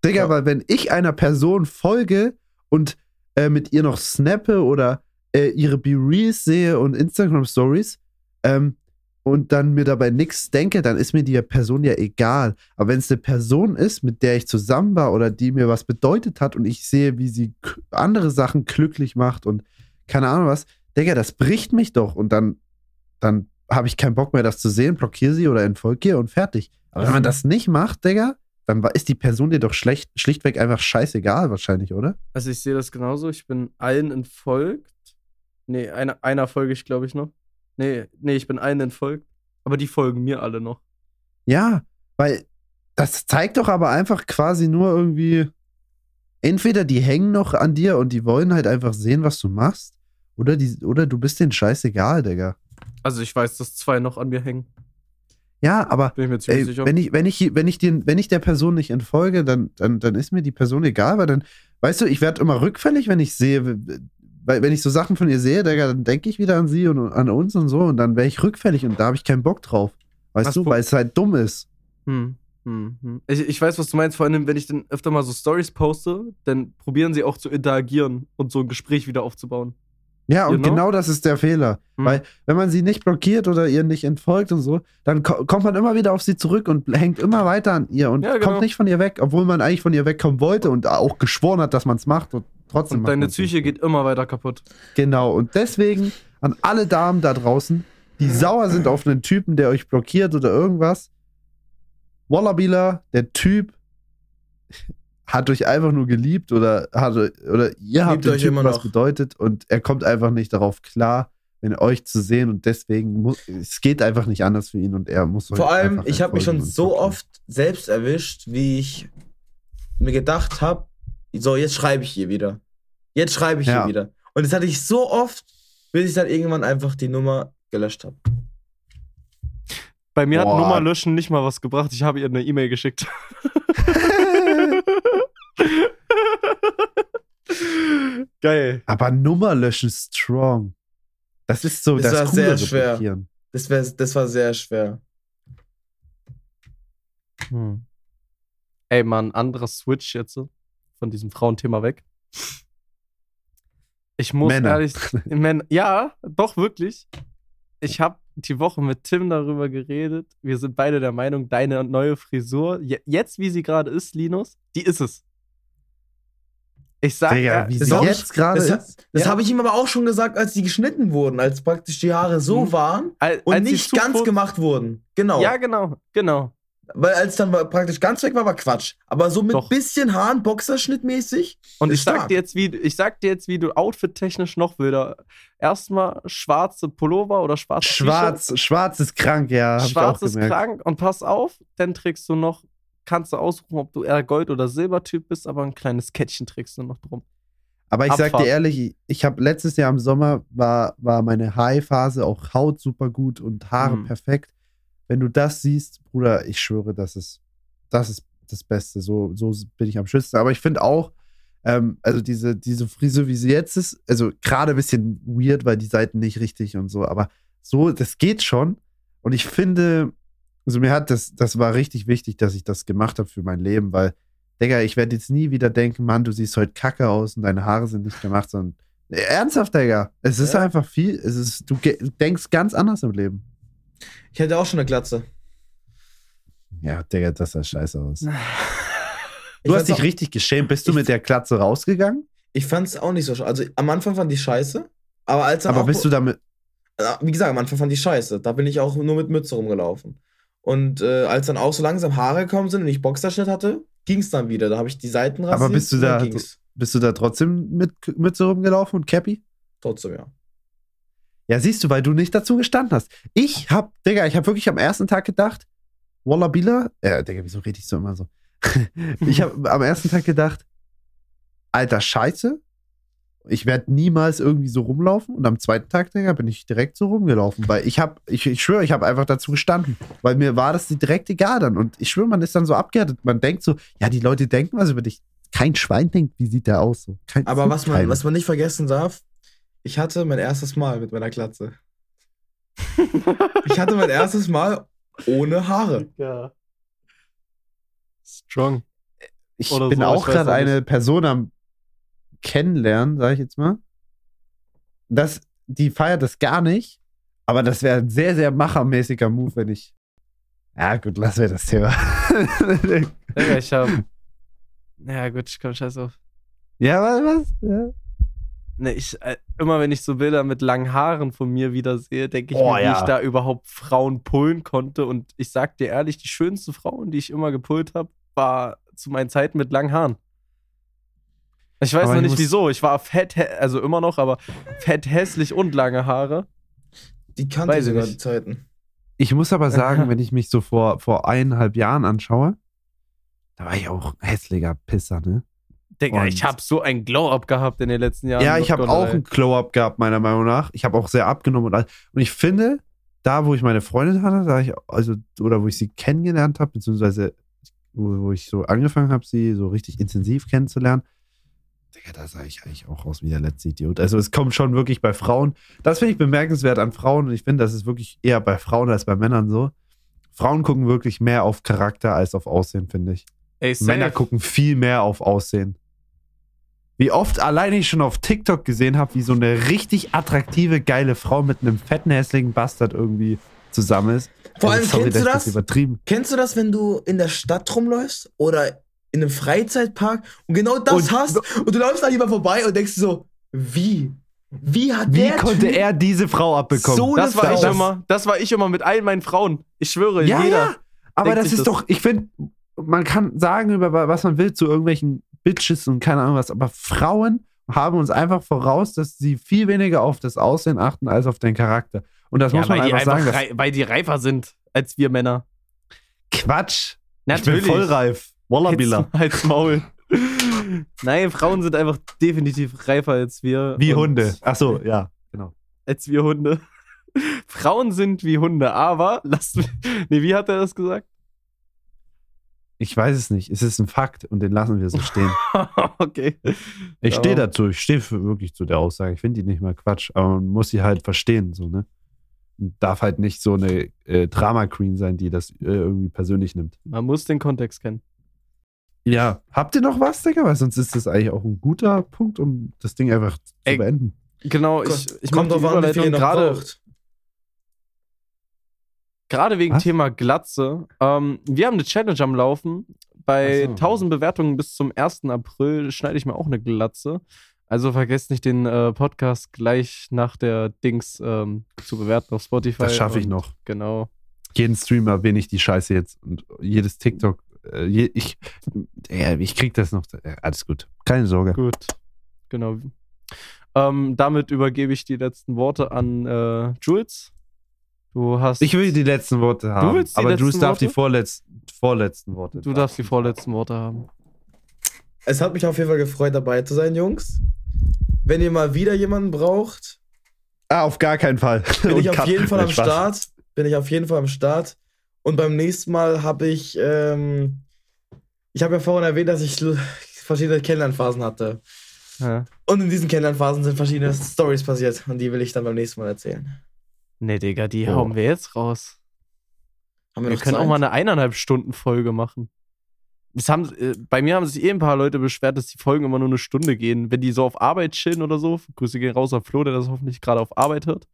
Digga, Ja. weil wenn ich einer Person folge und äh, mit ihr noch snappe oder äh, ihre Be-Reels sehe und Instagram-Stories ähm, und dann mir dabei nichts denke, dann ist mir die Person ja egal. Aber wenn es eine Person ist, mit der ich zusammen war oder die mir was bedeutet hat und ich sehe, wie sie andere Sachen glücklich macht und keine Ahnung was, Digga, das bricht mich doch und dann, dann habe ich keinen Bock mehr, das zu sehen, blockiere sie oder entfolge ihr und fertig. Aber wenn man das nicht macht, Digga, dann ist die Person dir doch schlecht, schlichtweg einfach scheißegal wahrscheinlich, oder? Also ich sehe das genauso. Ich bin allen entfolgt. Nee, einer, einer folge ich, glaube ich, noch. Nee, nee, ich bin allen entfolgt. Aber die folgen mir alle noch. Ja, weil das zeigt doch aber einfach quasi nur irgendwie, entweder die hängen noch an dir und die wollen halt einfach sehen, was du machst, oder, die, oder du bist denen scheißegal, Digga. Also ich weiß, dass zwei noch an mir hängen. Ja, aber ich ey, wenn, ich, wenn, ich, wenn, ich den, wenn ich der Person nicht entfolge, dann, dann, dann ist mir die Person egal, weil dann, weißt du, ich werde immer rückfällig, wenn ich sehe, weil wenn ich so Sachen von ihr sehe, dann denke ich wieder an sie und an uns und so und dann wäre ich rückfällig und da habe ich keinen Bock drauf. Weißt Was du, weil es halt dumm ist. Hm, hm, hm. Ich, ich weiß, was du meinst. Vor allem, wenn ich dann öfter mal so Stories poste, dann probieren sie auch zu interagieren und so ein Gespräch wieder aufzubauen. Ja, und Genau. genau das ist der Fehler. Hm. Weil, wenn man sie nicht blockiert oder ihr nicht entfolgt und so, dann ko kommt man immer wieder auf sie zurück und hängt immer weiter an ihr und Ja, genau. kommt nicht von ihr weg, obwohl man eigentlich von ihr wegkommen wollte und auch geschworen hat, dass man es macht und trotzdem Und deine. Psyche geht immer weiter kaputt. Genau, und deswegen an alle Damen da draußen, die sauer sind auf einen Typen, der euch blockiert oder irgendwas. Wallabila, der Typ, hat euch einfach nur geliebt oder, hat, oder ihr habt euch Typen immer was noch. bedeutet und er kommt einfach nicht darauf klar, wenn euch zu sehen und deswegen muss, es geht einfach nicht anders für ihn und er muss euch Vor allem, ich habe mich schon so oft selbst erwischt, wie ich mir gedacht habe, so, jetzt schreibe ich ihr wieder. Jetzt schreibe ich Ja. ihr wieder. Und das hatte ich so oft, bis ich dann irgendwann einfach die Nummer gelöscht habe. Bei mir Boah. hat Nummer löschen nicht mal was gebracht. Ich habe ihr eine E-Mail geschickt. <laughs> <laughs> Geil. Aber Nummer löschen strong. Das ist so Das das, war sehr schwer. Blockieren. Das, wär, das war sehr schwer. Hm. Ey, mal ein anderer Switch jetzt so, von diesem Frauenthema weg. Ich muss Männer. ehrlich, <laughs> Männer, ja, doch wirklich. Ich habe die Woche mit Tim darüber geredet. Wir sind beide der Meinung, deine neue Frisur, je- jetzt wie sie gerade ist, Linus, die ist es. Ich sag, Digga, ja, wie sie jetzt gerade Das, ist. das Ja. habe ich ihm aber auch schon gesagt, als die geschnitten wurden, als praktisch die Haare so Mhm. waren al- und als nicht ganz gemacht wurden. Genau. Ja, genau, genau. Weil als dann praktisch ganz weg war, war Quatsch. Aber so mit Doch. bisschen Haaren, Boxerschnittmäßig. Und ich sag dir jetzt, wie ich sag dir jetzt, wie du outfit-technisch noch wilder. Erstmal schwarze Pullover oder schwarze Schwarz, schwarz ist krank, ja. Ich Schwarz ist krank und pass auf, dann trägst du noch, kannst du aussuchen, ob du eher Gold- oder Silbertyp bist, aber ein kleines Kettchen trägst du noch drum. Aber ich sag Abfahrt. dir ehrlich, ich habe letztes Jahr im Sommer war, war meine High-Phase auch Haut super gut und Haare Mhm. perfekt. Wenn du das siehst, Bruder, ich schwöre, das ist, das ist das Beste. So, so bin ich am schönsten. Aber ich finde auch, ähm, also diese, diese Frise, wie sie jetzt ist, also gerade ein bisschen weird, weil die Seiten nicht richtig und so, aber so, das geht schon. Und ich finde, also mir hat das, das war richtig wichtig, dass ich das gemacht habe für mein Leben, weil Digga, ich werde jetzt nie wieder denken, Mann, du siehst heute kacke aus und deine Haare sind nicht gemacht, sondern ernsthaft, Digga. Es ist Ja. einfach viel, es ist, du denkst ganz anders im Leben. Ich hatte auch schon eine Glatze. Ja, Digga, das sah scheiße aus. <laughs> Ich Du hast fand's dich richtig geschämt. Bist du Ich- mit der Klatze rausgegangen? Ich fand es auch nicht so scheiße. Also am Anfang fand ich scheiße. Aber als Aber bist du damit. Ja, wie gesagt, am Anfang fand ich scheiße. Da bin ich auch nur mit Mütze rumgelaufen. Und äh, als dann auch so langsam Haare gekommen sind und ich Boxerschnitt hatte, ging es dann wieder. Da habe ich die Seiten rasiert. Aber bist du da- ging's. Bist du da trotzdem mit Mütze rumgelaufen und Cappy? Trotzdem, ja. Ja, siehst du, weil du nicht dazu gestanden hast. Ich hab, Digga, ich hab wirklich am ersten Tag gedacht, Wallabila, äh, Digga, wieso rede ich so immer so? <laughs> ich hab am ersten Tag gedacht, alter Scheiße, ich werde niemals irgendwie so rumlaufen und am zweiten Tag, Digga, bin ich direkt so rumgelaufen, weil ich hab, ich, ich schwöre, ich habe einfach dazu gestanden, weil mir war das direkt egal dann und ich schwöre, man ist dann so abgehärtet, man denkt so, ja, die Leute denken was über dich. Kein Schwein denkt, wie sieht der aus so. Kein, Aber was man, was man nicht vergessen darf, ich hatte mein erstes Mal mit meiner Glatze. Ich hatte mein erstes Mal ohne Haare. Ja. Strong. Ich Oder bin so, auch gerade eine. Person am Kennenlernen, sage ich jetzt mal. Das, die feiert das gar nicht, aber das wäre ein sehr, sehr machermäßiger Move, wenn ich. Ja, gut, lassen wir das Thema. <laughs> Digga, ich hab. Ja, gut, ich komm scheiß auf. ja, was? was? Ja. Ne, ich, äh, immer wenn ich so Bilder mit langen Haaren von mir wieder sehe, denke ich Oh, mir, wie ja. ich da überhaupt Frauen pullen konnte. Und ich sag dir ehrlich, die schönste Frauen, die ich immer gepullt habe, war zu meinen Zeiten mit langen Haaren. Ich weiß Aber noch ich nicht wieso. Ich war fett, also immer noch, aber fett hässlich und lange Haare. Die kannte Weiß ich sogar nicht. die Zeiten. Ich muss aber <laughs> sagen, wenn ich mich so vor, vor eineinhalb Jahren anschaue, da war ich auch ein hässlicher Pisser, ne? Digga, Und- ich habe so ein Glow-Up gehabt in den letzten Jahren. Ja, ich habe auch ein Glow-Up gehabt, meiner Meinung nach. Ich habe auch sehr abgenommen und alles. Und ich finde, da, wo ich meine Freundin hatte, da ich, also, oder wo ich sie kennengelernt habe, beziehungsweise wo, wo ich so angefangen habe, sie so richtig intensiv kennenzulernen, Digga, da sah ich eigentlich auch aus wie der letzte Idiot. Also es kommt schon wirklich bei Frauen. Das finde ich bemerkenswert an Frauen und ich finde, das ist wirklich eher bei Frauen als bei Männern so. Frauen gucken wirklich mehr auf Charakter als auf Aussehen, finde ich. Ey. Männer gucken viel mehr auf Aussehen. Wie oft alleine ich schon auf TikTok gesehen habe, wie so eine richtig attraktive, geile Frau mit einem fetten, hässlichen Bastard irgendwie zusammen ist. Vor allem, sorry, kennst du das? das? Kennst du das, wenn du in der Stadt rumläufst oder in einem Freizeitpark und genau das Und- hast und du läufst da lieber vorbei und denkst so, wie? Wie hat Wie der konnte Typ er diese Frau abbekommen? So Das war Das- ich immer. Das war ich immer mit allen meinen Frauen. Ich schwöre, ja, jeder. ja. Aber das ist das. doch, ich finde, man kann sagen über was man will zu irgendwelchen Bitches und keine Ahnung was, aber Frauen haben uns einfach voraus, dass sie viel weniger auf das Aussehen achten als auf den Charakter. Und das Ja, muss man einfach einfach sagen. Rei- weil die reifer sind als wir Männer. Quatsch. Natürlich. Ich bin vollreif. Wallabilla. Halt's, Maul. <laughs> Nein, Frauen sind einfach definitiv reifer als wir. Wie Und- Hunde. Ach so, ja, genau. Als wir Hunde. <laughs> Frauen sind wie Hunde, aber lasst mich. Nee, wie hat er das gesagt? Ich weiß es nicht. Es ist ein Fakt und den lassen wir so stehen. <laughs> okay. Ich stehe dazu. Ich stehe wirklich zu der Aussage. Ich finde die nicht mal Quatsch, aber man muss sie halt verstehen, so, ne? Und darf halt nicht so eine äh, Drama-Queen sein, die das äh, irgendwie persönlich nimmt. Man muss den Kontext kennen. Ja. Habt ihr noch was, Digga? Weil sonst ist das eigentlich auch ein guter Punkt, um das Ding einfach zu Ey, beenden. Genau, ich, ich die drauf an, wie viel gerade gerade wegen Was? Thema Glatze. Ähm, wir haben eine Challenge am Laufen. Bei so. 1000 Bewertungen bis zum 1. April schneide ich mir auch eine Glatze. Also vergesst nicht, den äh, Podcast gleich nach der Dings ähm, zu bewerten auf Spotify. Das schaffe ich noch. Genau. Jeden Stream erwähne ich die Scheiße jetzt und jedes TikTok. Äh, ich, ja, ich krieg das noch. Alles gut. Keine Sorge. Gut. Genau. Ähm, damit übergebe ich die letzten Worte an äh, Jules. Du hast. Ich will die letzten Worte haben. willst die aber letzten Juice darf die Worte? vorletzten, vorletzten Worte. Du darfst die vorletzten Worte haben. Es hat mich auf jeden Fall gefreut, dabei zu sein, Jungs. Wenn ihr mal wieder jemanden braucht, Ah, auf gar keinen Fall. bin <laughs> ich auf jeden Fall am Spaß. Start. Bin ich auf jeden Fall am Start. Und beim nächsten Mal habe ich, ähm, ich habe ja vorhin erwähnt, dass ich verschiedene Kennenlernphasen hatte. Ja. Und in diesen Kennenlernphasen sind verschiedene Stories passiert. Und die will ich dann beim nächsten Mal erzählen. Nee, Digga, die Oh. hauen wir jetzt raus. Haben wir, Wir können Zeit? auch mal eine eineinhalb Stunden Folge machen. Das haben, äh, bei mir haben sich eh ein paar Leute beschwert, dass die Folgen immer nur eine Stunde gehen. Wenn die so auf Arbeit chillen oder so, Grüße gehen raus an Flo, der das hoffentlich gerade auf Arbeit hört.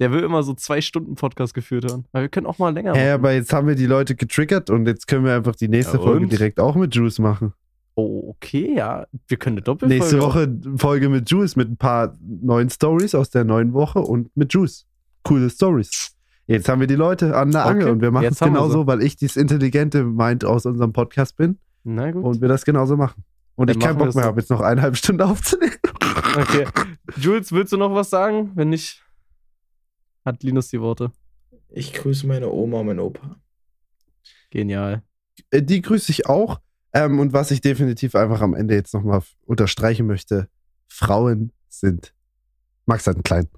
Der will immer so zwei Stunden Podcast geführt haben. Weil wir können auch mal länger Hä, machen. aber jetzt haben wir die Leute getriggert und jetzt können wir einfach die nächste Ja, Folge direkt auch mit Juice machen. Oh, okay, ja. Wir können eine Doppelfolge Nächste Woche Folge mit Juice mit ein paar neuen Stories aus der neuen Woche und mit Juice. Coole Stories. Jetzt haben wir die Leute an der Okay, Angel und wir machen es jetzt wir genauso, weil ich dieses intelligente Mind aus unserem Podcast bin Na gut. und wir das genauso machen. Und Dann ich keinen Bock mehr so. habe, jetzt noch eineinhalb Stunden <laughs> aufzunehmen. Okay. Jules, willst du noch was sagen? Wenn nicht, hat Linus die Worte. Ich grüße meine Oma und meinen Opa. Genial. Äh, Die grüße ich auch. Ähm, und was ich definitiv einfach am Ende jetzt nochmal unterstreichen möchte: Frauen sind Max hat einen kleinen.